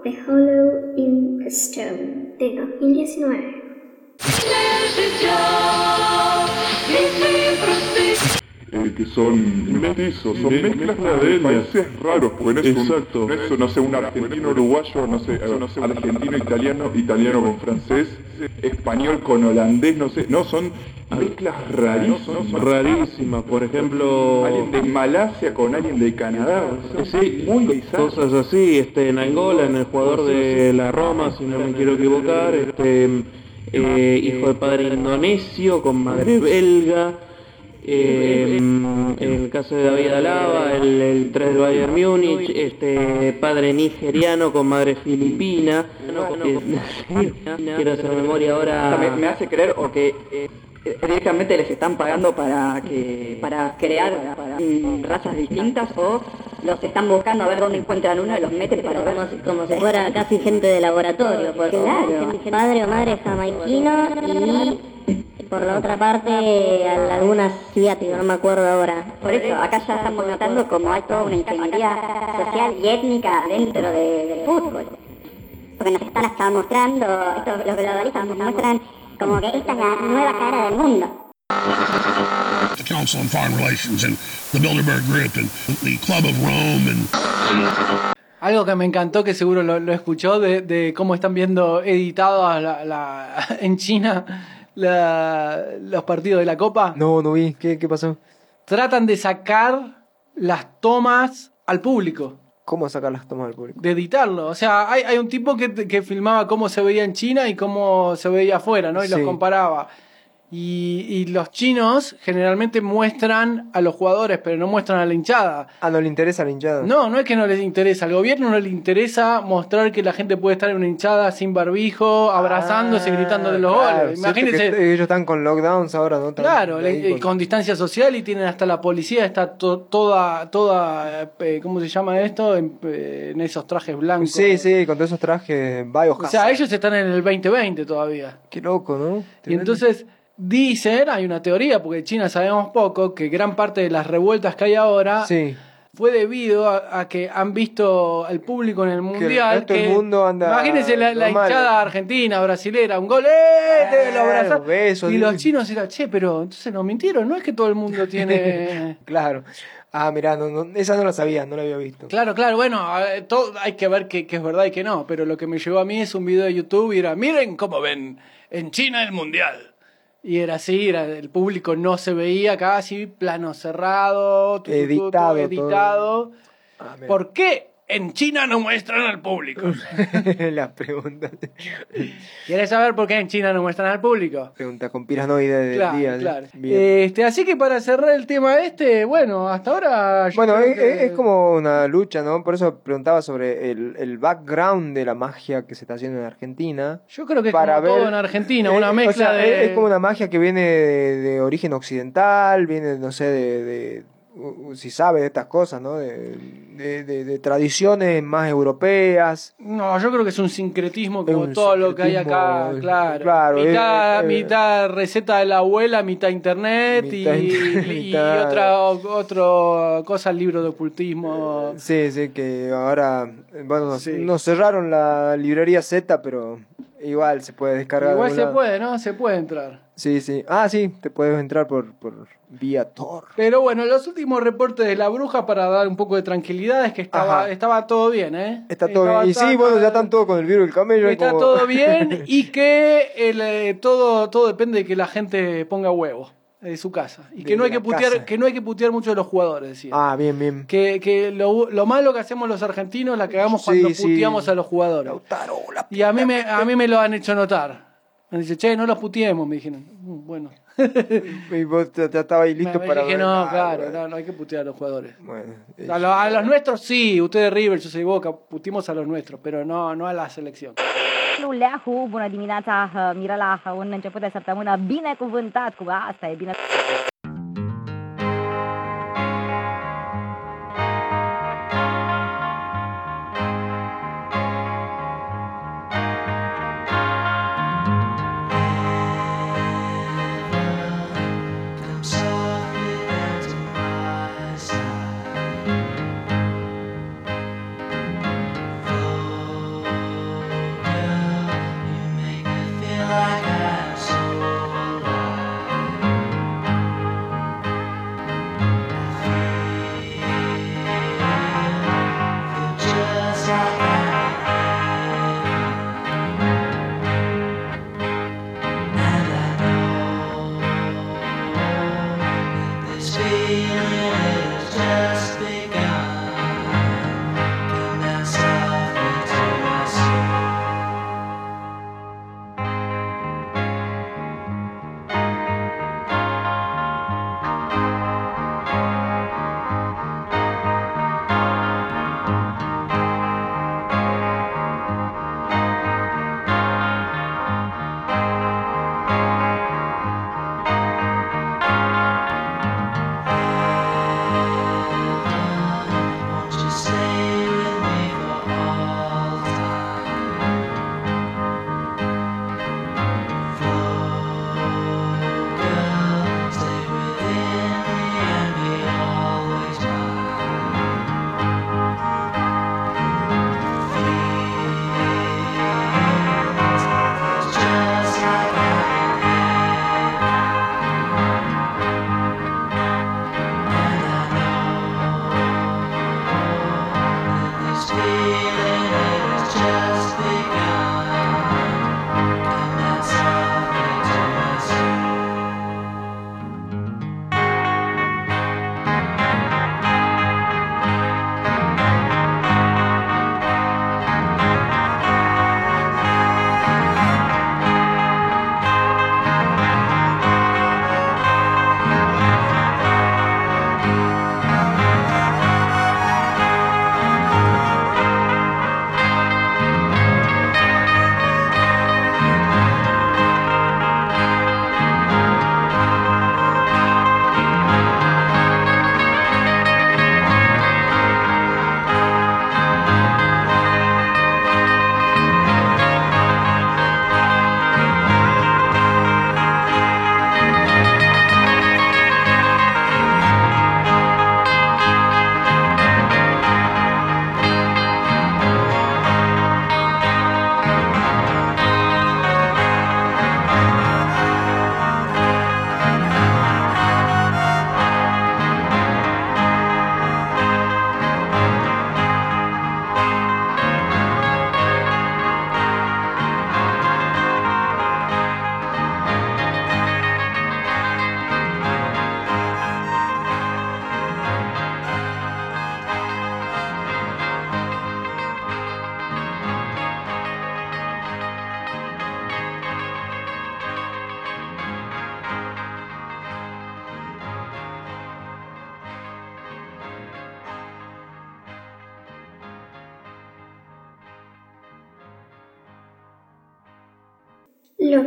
The Hollow in the Stone de 2019. eh, que son mestizos, son mezclas de países raros, porque no es un, Exacto. no es, no sé, un argentino uruguayo, no sé, eh, no sé, argentino italiano, italiano con francés, español con holandés, no sé, no, son mezclas rarísimas. Rarísimas, por ejemplo... Alguien de Malasia con alguien de Canadá, sea, Sí, muy bizarro. cosas así, este, en Angola, en el jugador de la Roma, si no me quiero equivocar, este, eh, hijo de padre indonesio con madre belga, eh, el caso de David Alaba, el, el 3 del Bayern Múnich, este, padre nigeriano con madre filipina, eh, quiero hacer memoria ahora... me, me hace creer o que eh, eh, directamente les están pagando para que para crear mm, razas distintas o los están buscando a ver dónde encuentran uno y los meten para ver como como si fuera casi gente de laboratorio, porque Claro. padre o madre jamaiquino y por la otra parte al- algún asiático, no me acuerdo ahora. Por eso, acá ya estamos notando como hay toda una ingeniería social y étnica dentro de- del fútbol. Porque nos están hasta mostrando, esto, los globalistas nos muestran como que esta es la nueva cara del mundo. the Council on Foreign Relations and the Bilderberg Group and the Club of Rome and Algo que me encantó, que seguro lo, lo escuchó, de, de cómo están viendo editados la- la- en China la- los partidos de la Copa. No, no vi. ¿Qué, qué pasó? Tratan de sacar las tomas al público. ¿Cómo sacar las tomas al público? De editarlo. O sea, hay, hay un tipo que, que filmaba cómo se veía en China y cómo se veía afuera, ¿no? Y los comparaba. Y, y los chinos generalmente muestran a los jugadores, pero no muestran a la hinchada. Ah, no le interesa la hinchada. No, no es que no les interesa. Al gobierno no le interesa mostrar que la gente puede estar en una hinchada sin barbijo, abrazándose, gritando de los Ah, Claro, goles. Imagínense. que ellos están con lockdowns ahora, ¿no? Claro, ahí con- con distancia social y tienen hasta la policía, está to- toda, toda, eh, ¿cómo se llama esto? En, eh, en esos trajes blancos. Sí, sí, con todos esos trajes O biohazard. sea, ellos están en el 2020 todavía. Qué loco, ¿no? Y entonces dicen, hay una teoría, porque en China sabemos poco, que gran parte de las revueltas que hay ahora Sí. fue debido a, a que han visto al público en el mundial. resto del mundo anda imagínense la, la hinchada argentina, brasilera, un gol, ¡eh! Te lo abrazás. Claro, besos, y los chinos eran, che, pero entonces nos mintieron, no es que todo el mundo tiene. claro. Ah, mirá, no, no, esa no la sabía, no la había visto. Claro, claro, bueno, todo, hay que ver que, que es verdad y que no, pero lo que me llegó a mí es un video de YouTube y era, miren cómo ven en China el Mundial. Y era así, era, el público no se veía casi, plano cerrado, tu, tu, tu, tu, Editado editado. Ah. ¿Por qué en China no muestran al público? Las preguntas. ¿Quieres saber por qué en China no muestran al público? Preguntas con piranoide del Claro, día. claro. Este, así que para cerrar el tema este, bueno, hasta ahora... Bueno, es, que- es- es como una lucha, ¿no? Por eso preguntaba sobre el, el background de la magia que se está haciendo en Argentina. Yo creo que es para como ver- todo en Argentina, Eh, una o mezcla sea, de... es, como una magia que viene de, de origen occidental, viene, no sé, de, de- si sabe de estas cosas, ¿no? De, de- de- de tradiciones más europeas. No, yo creo que es un sincretismo como un todo lo que hay acá, claro. claro, mitad, mitad receta de la abuela, mitad internet Mitad y, internet, y mitad- otra otro cosa, el libro de ocultismo. Sí, sí, que ahora, eh, bueno, nos cerraron la librería Z, pero igual se puede descargar. de Igual se lado. puede, ¿no? Se puede entrar. Sí, sí. Ah, sí, te puedes entrar por, por vía Tor. Pero bueno, los últimos reportes de la bruja para dar un poco de tranquilidad es que estaba, Ajá. estaba todo bien, ¿eh? Está todo Estaba bien. Y sí, bueno, ya están todos con el virus del camello. Está como- todo bien y que el, eh, todo, todo depende de que la gente ponga huevo de su casa. Y que De no hay que la putear, casa. que no hay que putear mucho a los jugadores, decía. Ah, bien, bien. Que, que lo, lo malo que hacemos los argentinos la cagamos Sí, cuando sí. puteamos a los jugadores. y a mí me, a mí me lo han hecho notar. Me dice, che, no los puteemos, me dijeron. "Mm, Bueno. Y vos ya estabas ahí listo Me para dije, ver. no, Ah, claro, bueno. no, no hay que putear a los jugadores. Bueno, A, lo- a los nuestros sí, ustedes River, yo soy Boca, putimos a los nuestros, pero no, no a la selección. Leahu, bună dimineața, uh, Mirela, uh, un început de săptămână binecuvântat cu asta, e bine.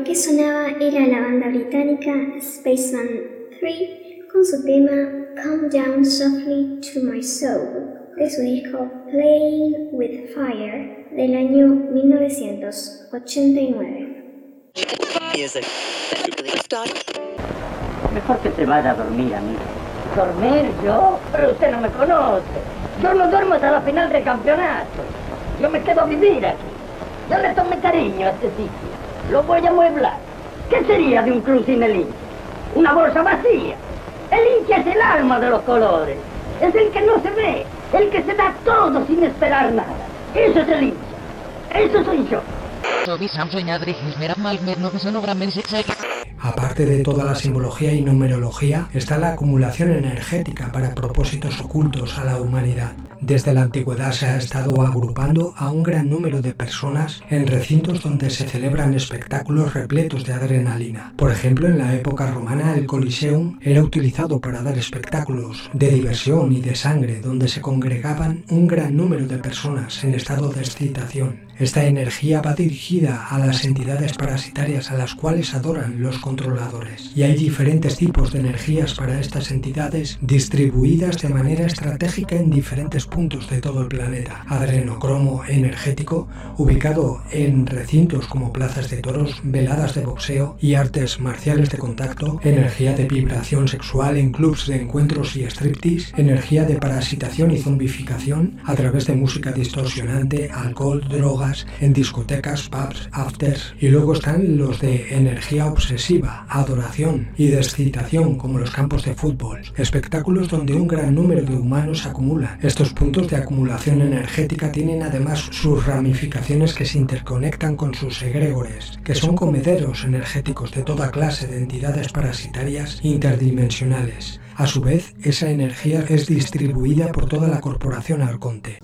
Lo que sonaba era la banda británica Spaceman 3 con su tema Come Down Softly to My Soul de su disco Playing with Fire del año 1989. Mejor que se vaya a dormir, amigo. ¿Dormir yo? Pero usted no me conoce. Yo no duermo hasta la final del campeonato. Yo me quedo a vivir aquí. Yo le tomé cariño a este sitio. Lo voy a amueblar. ¿Qué sería de un club sin el hincha? Una bolsa vacía. El hincha es el alma de los colores. Es el que no se ve. El que se da todo sin esperar nada. Eso es el hincha. Eso soy yo. Aparte de toda la simbología y numerología, está la acumulación energética para propósitos ocultos a la humanidad. Desde la antigüedad se ha estado agrupando a un gran número de personas en recintos donde se celebran espectáculos repletos de adrenalina. Por ejemplo, en la época romana el Coliseum era utilizado para dar espectáculos de diversión y de sangre donde se congregaban un gran número de personas en estado de excitación. Esta energía va dirigida a las entidades parasitarias a las cuales adoran los controladores. Y hay diferentes tipos de energías para estas entidades distribuidas de manera estratégica en diferentes puntos de todo el planeta. Adrenocromo energético, ubicado en recintos como plazas de toros, veladas de boxeo y artes marciales de contacto, energía de vibración sexual en clubs de encuentros y striptease, energía de parasitación y zombificación a través de música distorsionante, alcohol, en discotecas, pubs, afters. Y luego están los de energía obsesiva, adoración y de excitación, como los campos de fútbol. Espectáculos donde un gran número de humanos acumulan. Estos puntos de acumulación energética tienen además sus ramificaciones que se interconectan con sus egregores, que son comederos energéticos de toda clase de entidades parasitarias interdimensionales. A su vez, esa energía es distribuida por toda la corporación Arconte.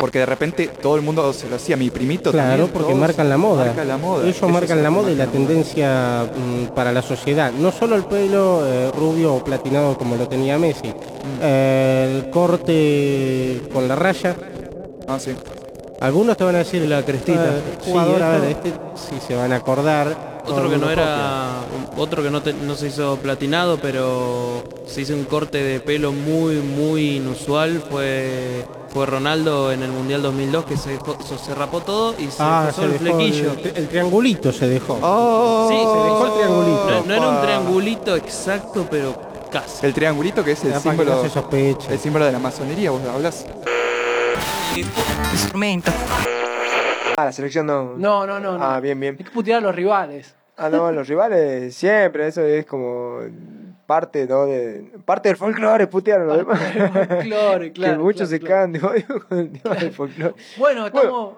Porque de repente todo el mundo se lo hacía, mi primito Claro, también, porque marcan la moda. marcan la moda. Ellos Eso marcan es la moda y la tendencia mm, para la sociedad. No solo el pelo eh, rubio o platinado como lo tenía Messi. Mm. Eh, el corte con la raya. Ah, sí. Algunos te van a decir La crestita. "Eh, jugador, a ver, este sí se van a acordar. Otro que no era. Otro que no, te- no se hizo platinado, pero se hizo un corte de pelo muy, muy inusual. Fue, fue Ronaldo en el Mundial 2002 que se, dejó- se, rapó todo y se Ah, se el dejó flequillo. el, el triangulito se dejó. sí, se dejó el triangulito. No, no era un triangulito exacto, pero casi. El triangulito que es el símbolo, no se sospeche. el símbolo de la masonería, vos hablas. Instrumento. Ah, la selección no. No, no, no. no. Ah, bien, bien. Hay que putear a los rivales. Ah, no, los rivales siempre, eso es como parte, ¿no? De, parte del folclore, putear a los demás. Folclore, claro. que muchos claro, se claro. cagan de odio con el tema del folclore. Bueno, estamos.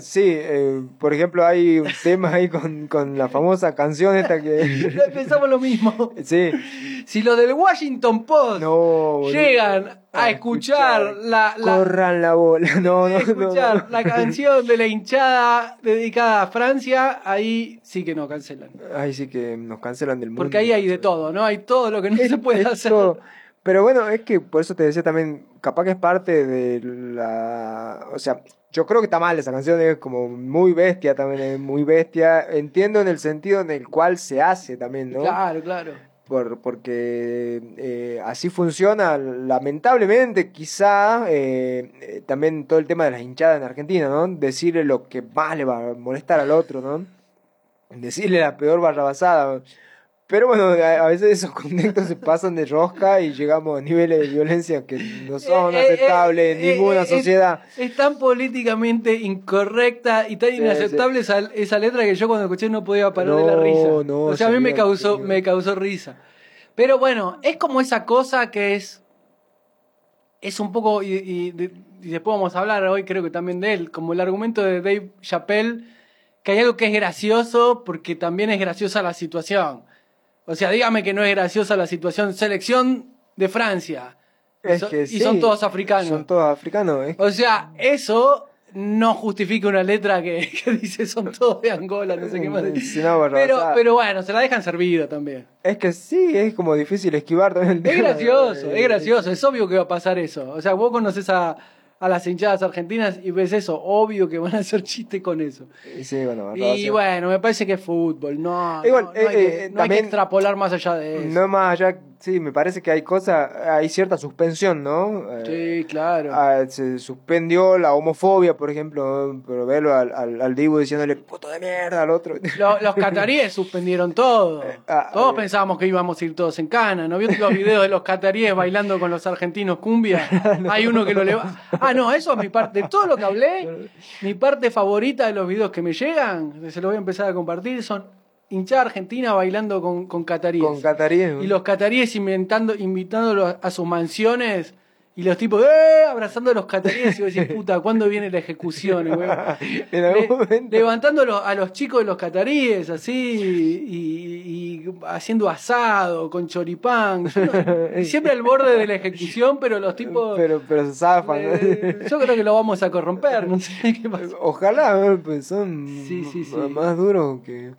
Sí, eh, por ejemplo, hay un tema ahí con, con la famosa canción esta que... Pensamos lo mismo. Sí. Si los del Washington Post llegan a escuchar la, la- Corran la bola. No, no, no, escuchar no. la canción de la hinchada dedicada a Francia, ahí sí que nos cancelan. Ahí sí que nos cancelan del mundo. Porque ahí hay de todo, ¿no? Hay todo lo que no se puede hacer. todo. Pero bueno, es que por eso te decía también, capaz que es parte de la... O sea, yo creo que está mal esa canción, es como muy bestia también, es muy bestia. Entiendo en el sentido en el cual se hace también, ¿no? Claro, claro. Por, porque eh, así funciona, lamentablemente, quizá eh, eh, también todo el tema de las hinchadas en Argentina, ¿no? Decirle lo que más le va a molestar al otro, ¿no? Decirle la peor barrabasada. Pero bueno, a, veces esos contextos se pasan de rosca y llegamos a niveles de violencia que no son Eh, eh, aceptables en eh, ninguna eh, sociedad. Es, tan políticamente incorrecta y tan Sí, inaceptable esa, esa letra que yo cuando escuché no podía parar de la No, risa. no, o sea, a mí me causó, señor. me causó risa. Pero bueno, es como esa cosa que es. Es un poco. Y, y después vamos a hablar hoy, creo que también de él. Como el argumento de Dave Chappelle, que hay algo que es gracioso porque también es graciosa la situación. O sea, dígame que no es graciosa la situación. Selección de Francia. Es So- que y sí, son todos africanos. Son todos africanos. es- O sea, eso no justifica una letra que, que dice son todos de Angola, no sé qué más. Si no, bueno, Pero, o sea, pero bueno, se la dejan servida también. Es que sí, es como difícil esquivar también el Es gracioso, Eh, es gracioso, es obvio que va a pasar eso. O sea, vos conoces a, a las hinchadas argentinas y ves eso, obvio que van a hacer chiste con eso. Sí, bueno, Y bueno, me parece que es fútbol, no, Igual, no, no hay, eh, que, eh, no hay que extrapolar más allá de eso. No más allá, sí, me parece que hay cosas, hay cierta suspensión, ¿no? Eh, Sí, claro. ah, se suspendió la homofobia, por ejemplo, pero verlo al, al, al Dibu diciéndole puto de mierda al otro. Lo- los cataríes suspendieron todo. ah, Todos eh. pensábamos que íbamos a ir todos en cana. ¿No vio los videos de los cataríes bailando con los argentinos cumbia? Hay uno que lo levanta. Ah, no, eso es mi parte. De todo lo que hablé, mi parte favorita de los videos que me llegan, se los voy a empezar a compartir, son hinchada argentina bailando con, con cataríes. Con cataríes. Y los cataríes inventando, invitándolos a sus mansiones. Y los tipos, ¡eh! abrazando a los cataríes y vos decís, puta, ¿cuándo viene la ejecución? güey? En algún Le- momento. levantando a los- chicos de los cataríes, así, y, y haciendo asado con choripán. No- siempre al borde de la ejecución, pero los tipos. Pero, pero se zafan. eh, yo creo que lo vamos a corromper, no sé qué pasa. Ojalá, ¿no? pues son Sí, sí, sí. m- más duros que...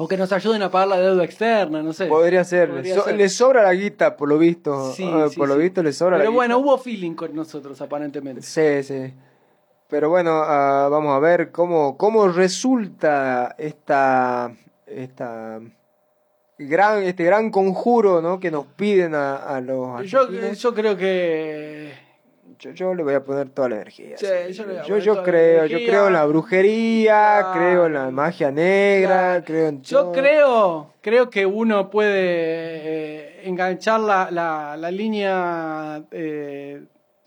O que nos ayuden a pagar la deuda externa, no sé. Podría ser. Podría le, so- ser. le sobra la guita, por lo visto. Sí, Ah, sí, por lo visto le sobra Pero la bueno, guita. hubo feeling con nosotros, aparentemente. Sí, sí. Pero bueno, ah, vamos a ver cómo, cómo resulta esta, esta gran, este gran conjuro ¿no? que nos piden a, a los Yo, yo creo que. Yo, yo le voy a poner toda la energía. Sí, sí. yo Yo, creo, yo creo en la brujería, creo en la magia negra, creo en Yo todo. creo, creo que uno puede eh, enganchar la, la, la línea, eh,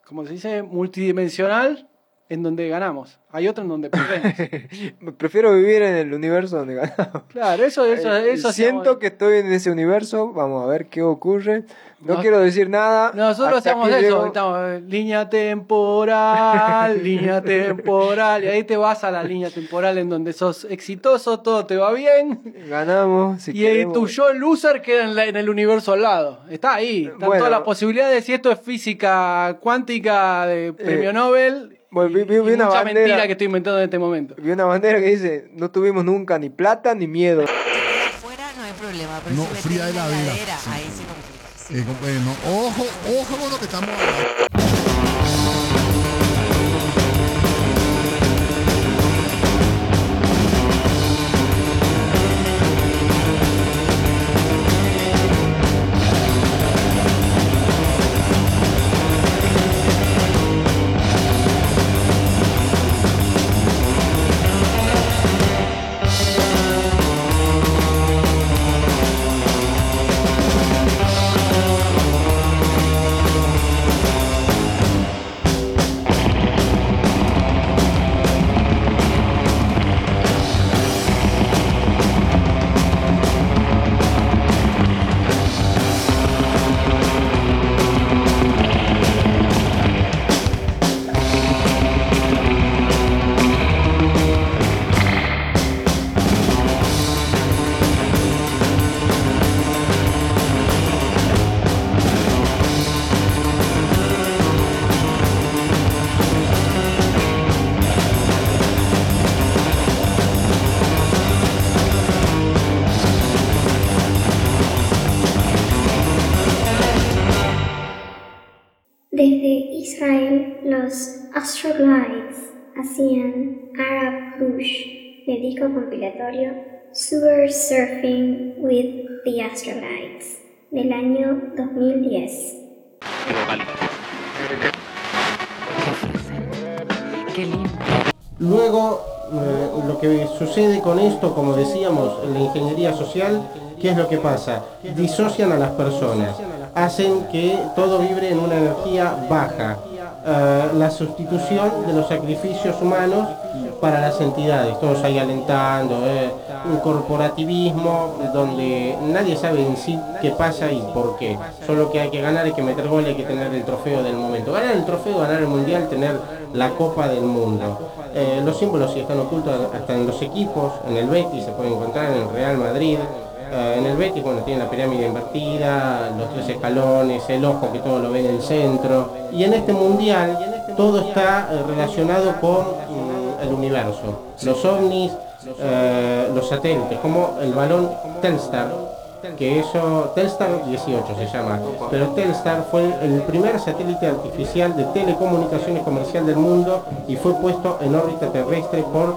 ¿cómo se dice? Multidimensional en donde ganamos. Hay otra en donde perdemos. Prefiero vivir en el universo donde ganamos. claro, eso, eso, eso Siento que estoy en ese universo, vamos a ver qué ocurre. No, No- quiero decir nada. Nosotros hacemos eso, llego- estamos, eh, línea temporal, línea temporal, y ahí te vas a la línea temporal en donde sos exitoso, todo te va bien, Ganamos. Si y queremos. tu yo loser queda en, la- en el universo al lado. Está ahí, están Bueno. todas las posibilidades, y esto es física cuántica de premio Nobel, Bueno, vi, vi- y vi una mucha bandera, mentira que estoy inventando en este momento. vi una bandera que dice, no tuvimos nunca ni plata ni miedo. No hay problema, pero No, si fría tiene de la en vida. heladera, Sí. ahí sí. Eh, bueno, ojo, ojo con lo que estamos hablando. Hacían Arab Push del disco compilatorio Super Surfing with the Astroglides del año 2010. Qué lindo. Luego, eh, lo que sucede con esto, como decíamos, en la ingeniería social, ¿qué es lo que pasa? Disocian a las personas, hacen que todo vibre en una energía baja. Eh, la sustitución de los sacrificios humanos para las entidades, todos ahí alentando, eh, un corporativismo donde nadie sabe en sí qué pasa y por qué. Solo que hay que ganar, hay que meter gol, hay que tener el trofeo del momento. Ganar el trofeo, ganar el mundial, tener la copa del mundo. Eh, los símbolos sí están ocultos hasta en los equipos, en el Betis se puede encontrar, en el Real Madrid. Eh, en el Betis, bueno, tiene la pirámide invertida, los tres escalones, el ojo que todo lo ve en el centro. Y en este mundial todo está eh, relacionado con mm, el universo. Los ovnis, eh, los satélites, como el balón Telstar, que eso, Telstar 18 se llama, pero Telstar fue el primer satélite artificial de telecomunicaciones comercial del mundo y fue puesto en órbita terrestre por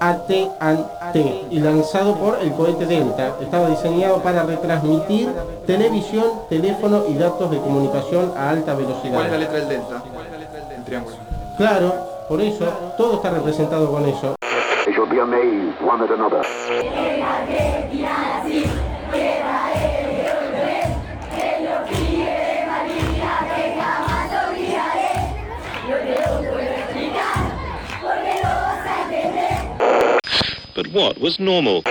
AT&T y lanzado por el cohete Delta. Estaba diseñado para retransmitir televisión, teléfono y datos de comunicación a alta velocidad. ¿Cuál es la letra del delta? El triángulo. Claro, por eso todo está representado con eso. They But what was normal?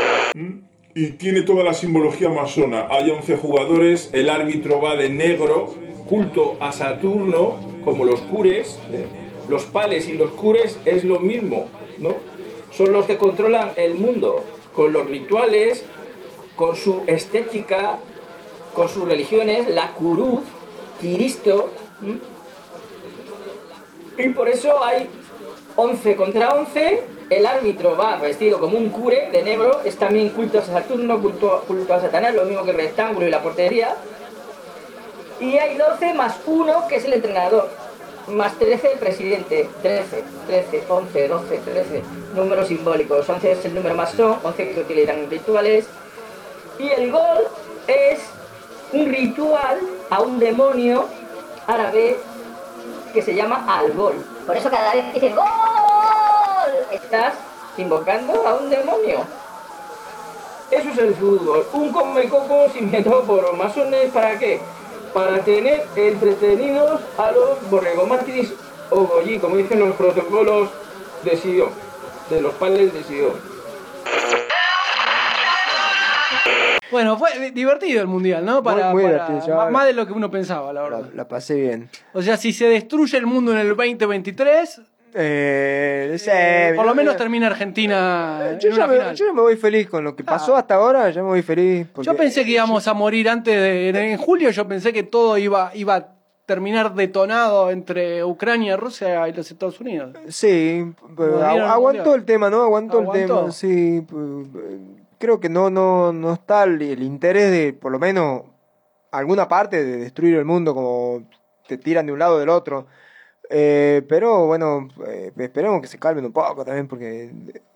Y tiene toda la simbología masona. Hay 11 jugadores, el árbitro va de negro, culto a Saturno, como los cures. ¿eh? Los pales y los cures es lo mismo, ¿no? Son los que controlan el mundo, con los rituales, con su estética, con sus religiones, la curuz, Cristo. Y por eso hay 11 contra 11. El árbitro va vestido como un cure de negro, es también culto a Saturno, culto, culto a Satanás, lo mismo que el rectángulo y la portería. Y hay 12 más 1 que es el entrenador, más 13 el presidente, 13, 13, 11, 12, 13, números simbólicos. 11 es el número masón, 11 que utilizan rituales. Y el gol es un ritual a un demonio árabe que se llama al-gol. Por eso cada vez que dicen ¡Gol! Estás invocando a un demonio. Eso es el fútbol. Un comecocos inventado por masones para qué? Para tener entretenidos a los borregomatis o goyi, como dicen los protocolos de Sion, de los padres de Sion. Bueno, fue divertido el mundial, ¿no? Para, muy para- divertido, yo- más- más de lo que uno pensaba, la verdad. La pasé bien. O sea, si se destruye el mundo en el 2023, Eh, por lo menos termina Argentina Yo en ya, una me, final. yo ya me voy feliz con lo que pasó hasta ahora, ya me voy feliz. porque- Yo pensé que íbamos a morir antes de. En, en julio yo pensé que todo iba, iba a terminar detonado entre Ucrania, Rusia y los Estados Unidos. Sí, el aguantó el tema, ¿no? Aguantó, el tema, sí. pues, eh, Creo que no, no, no está el, el interés de, por lo menos, alguna parte de destruir el mundo como te tiran de un lado o del otro. Eh, pero bueno, eh, esperemos que se calmen un poco también porque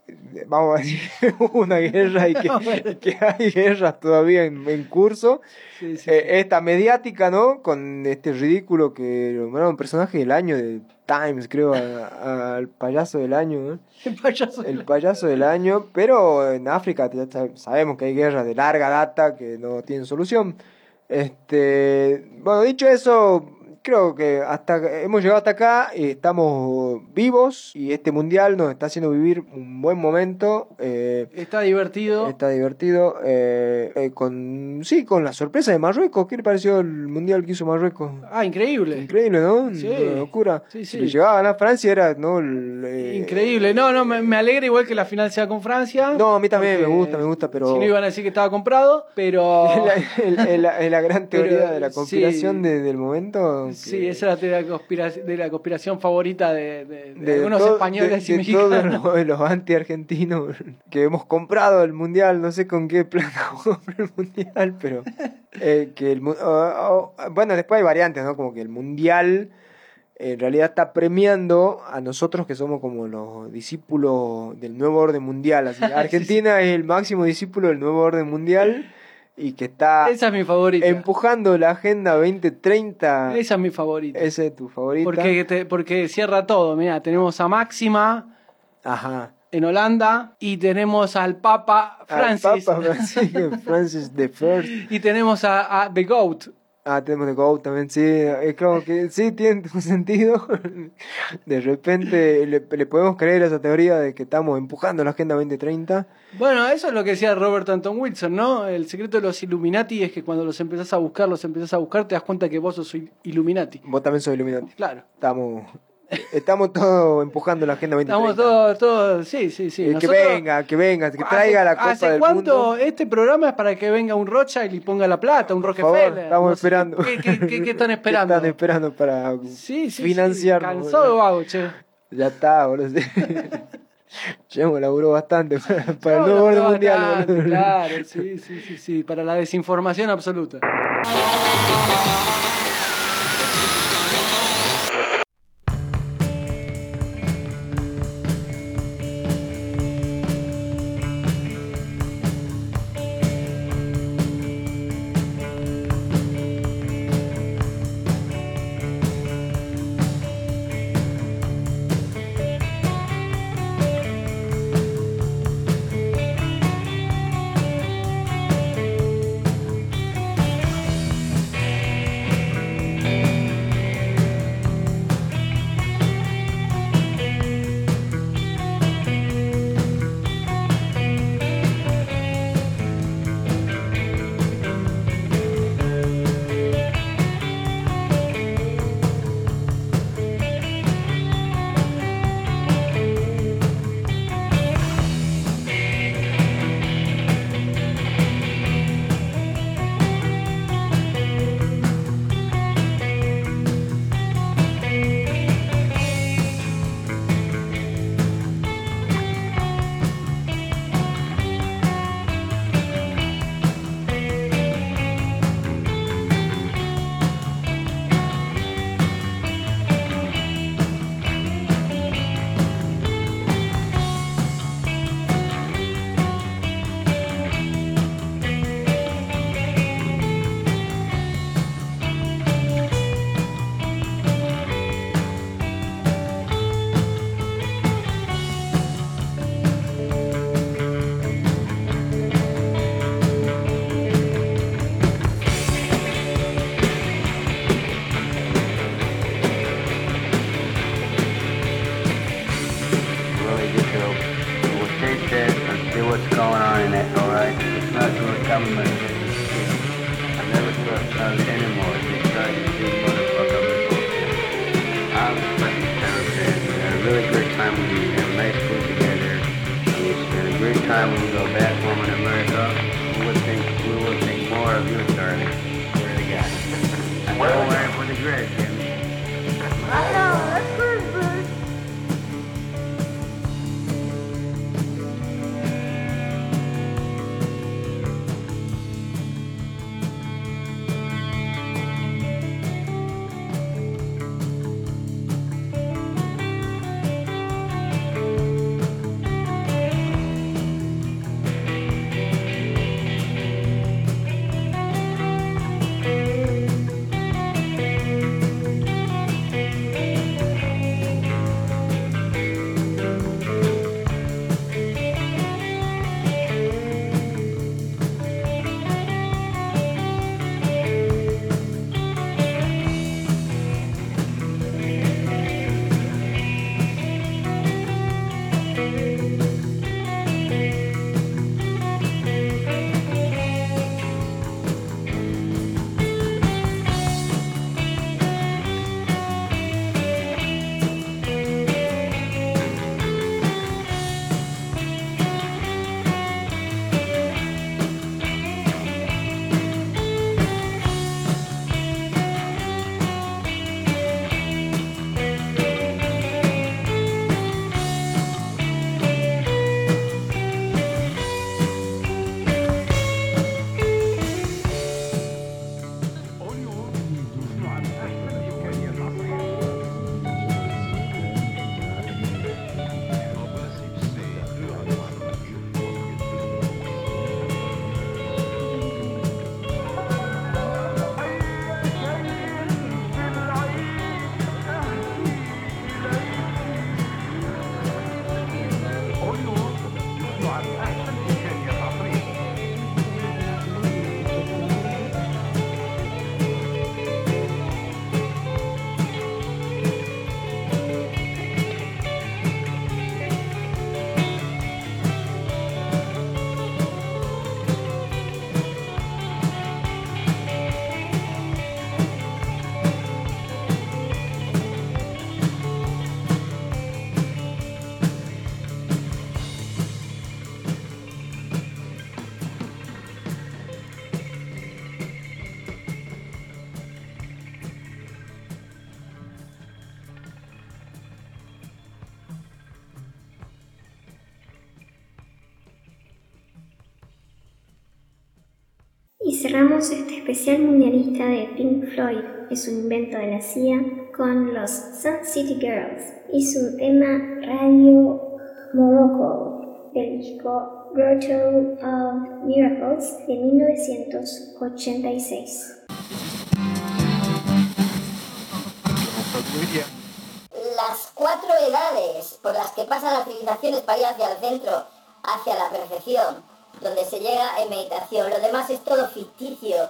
eh, vamos a decir una guerra y que, que hay guerras todavía en, en curso. Eh, esta mediática, ¿no? Con este ridículo que nombraron personaje del año de Times, creo, al payaso del año, ¿no? El payaso. El payaso del año, pero en África sabemos que hay guerras de larga data que no tienen solución. Este, bueno, dicho eso, creo que hasta hemos llegado hasta acá y estamos vivos y este mundial nos está haciendo vivir un buen momento. eh, Está divertido. Está divertido. eh, eh, con sí, con la sorpresa de Marruecos. ¿Qué le pareció el mundial que hizo Marruecos? Ah, increíble. Increíble, ¿no? Sí. Una locura. Sí, Si sí. le llegaba a Francia era, ¿no? El, eh, Increíble. No, no, me, me alegra igual que la final sea con Francia. No, a mí también me gusta, me gusta, pero. Si no iban a decir que estaba comprado, pero. Es la, la- la gran Pero, teoría de la conspiración de- del momento. Sí, esa es la teoría de la conspiración favorita de, de- de de algunos todo- españoles y de todos mexicanos. los, los anti-argentinos que hemos comprado el mundial, no sé con qué plata compré el mundial, pero eh, que el oh, oh, bueno, después hay variantes, ¿no? Como que el mundial en realidad está premiando a nosotros que somos como los discípulos del nuevo orden mundial. Así, Argentina es el máximo discípulo del nuevo orden mundial y que está Esa es mi favorita. empujando la agenda 2030. Esa es mi favorita. Esa es tu favorita. Porque, te- porque cierra todo. Mira, tenemos a Máxima Ajá. en Holanda y tenemos al Papa Al Francis. Papa Francis, Francis the First. y tenemos a, a The Goat. Ah, tenemos The Go también, sí. Es como que sí tiene un sentido. De repente le, le podemos creer a esa teoría de que estamos empujando la Agenda 2030. Bueno, eso es lo que decía Robert Anton Wilson, ¿no? El secreto de los Illuminati es que cuando los empezás a buscar, los empezás a buscar, te das cuenta que vos sos il- Illuminati. Vos también sos Illuminati. Claro. Estamos Estamos todos empujando la agenda 2030. Estamos todos, todos, sí, sí, sí. Eh, que venga, que venga, que traiga la Copa ¿Hace del cuánto Mundo. este programa es para que venga un Rothschild y ponga la plata, un Rockefeller? favor, estamos No sé, esperando. ¿Qué, qué- qué- qué están ¿Qué esperando? están esperando para Sí, sí, financiar? sí, cansado de vago, che. Ya está, boludo. Ya hemos laburó bastante para, para el nuevo orden mundial, bastante. Claro, sí, sí, sí, sí, para la desinformación absoluta. We spent a great time when we go back home in America. We would think we would think more of you, darling. Swear to God. Don't worry for the grid, Jimmy. I know, cerramos este especial mundialista de Pink Floyd, es un invento de la CIA, con los Sun City Girls y su tema Radio Morocco del disco Grotto of Miracles de 1986. Las cuatro edades por las que pasan las civilizaciones para ir hacia el centro, hacia la perfección, donde se llega en meditación. Lo demás es todo ficticio,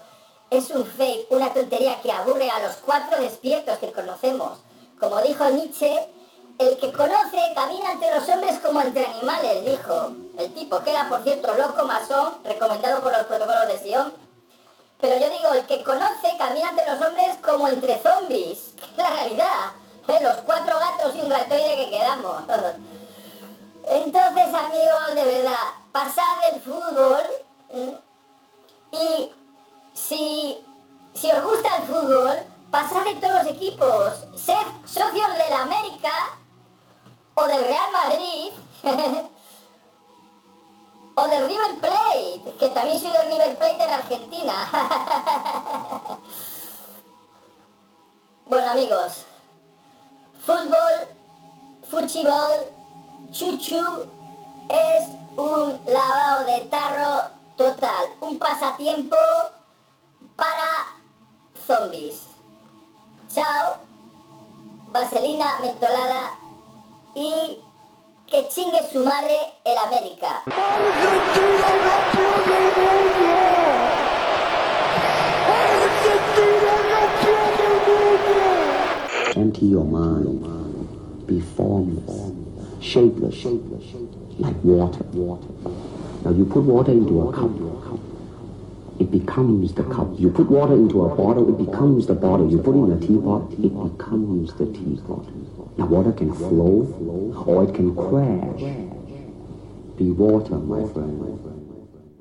es un fake, una tontería que aburre a los cuatro despiertos que conocemos. Como dijo Nietzsche, el que conoce camina entre los hombres como entre animales, dijo. El tipo, que era por cierto loco masón, recomendado por los protocolos de Sion. Pero yo digo, el que conoce camina entre los hombres como entre zombies. Es la realidad. Los cuatro gatos y un ratoide que quedamos. Entonces, amigos, de verdad, pasad el fútbol y si, si os gusta el fútbol, pasad de todos los equipos, sed socios del América o del Real Madrid o del River Plate, que también soy del River Plate en Argentina. bueno amigos, fútbol, fútbol, chuchu es un lavado de tarro total, un pasatiempo para zombies. Chao, vaselina mentolada y que chingue su madre el América. Empty your mind. Be formless, shapeless, like water. Now you put water into a cup. It becomes the cup. You put water into a bottle, it becomes the bottle. You put it in a teapot, it becomes the teapot. Now water can flow or it can crash. Be water, my friend.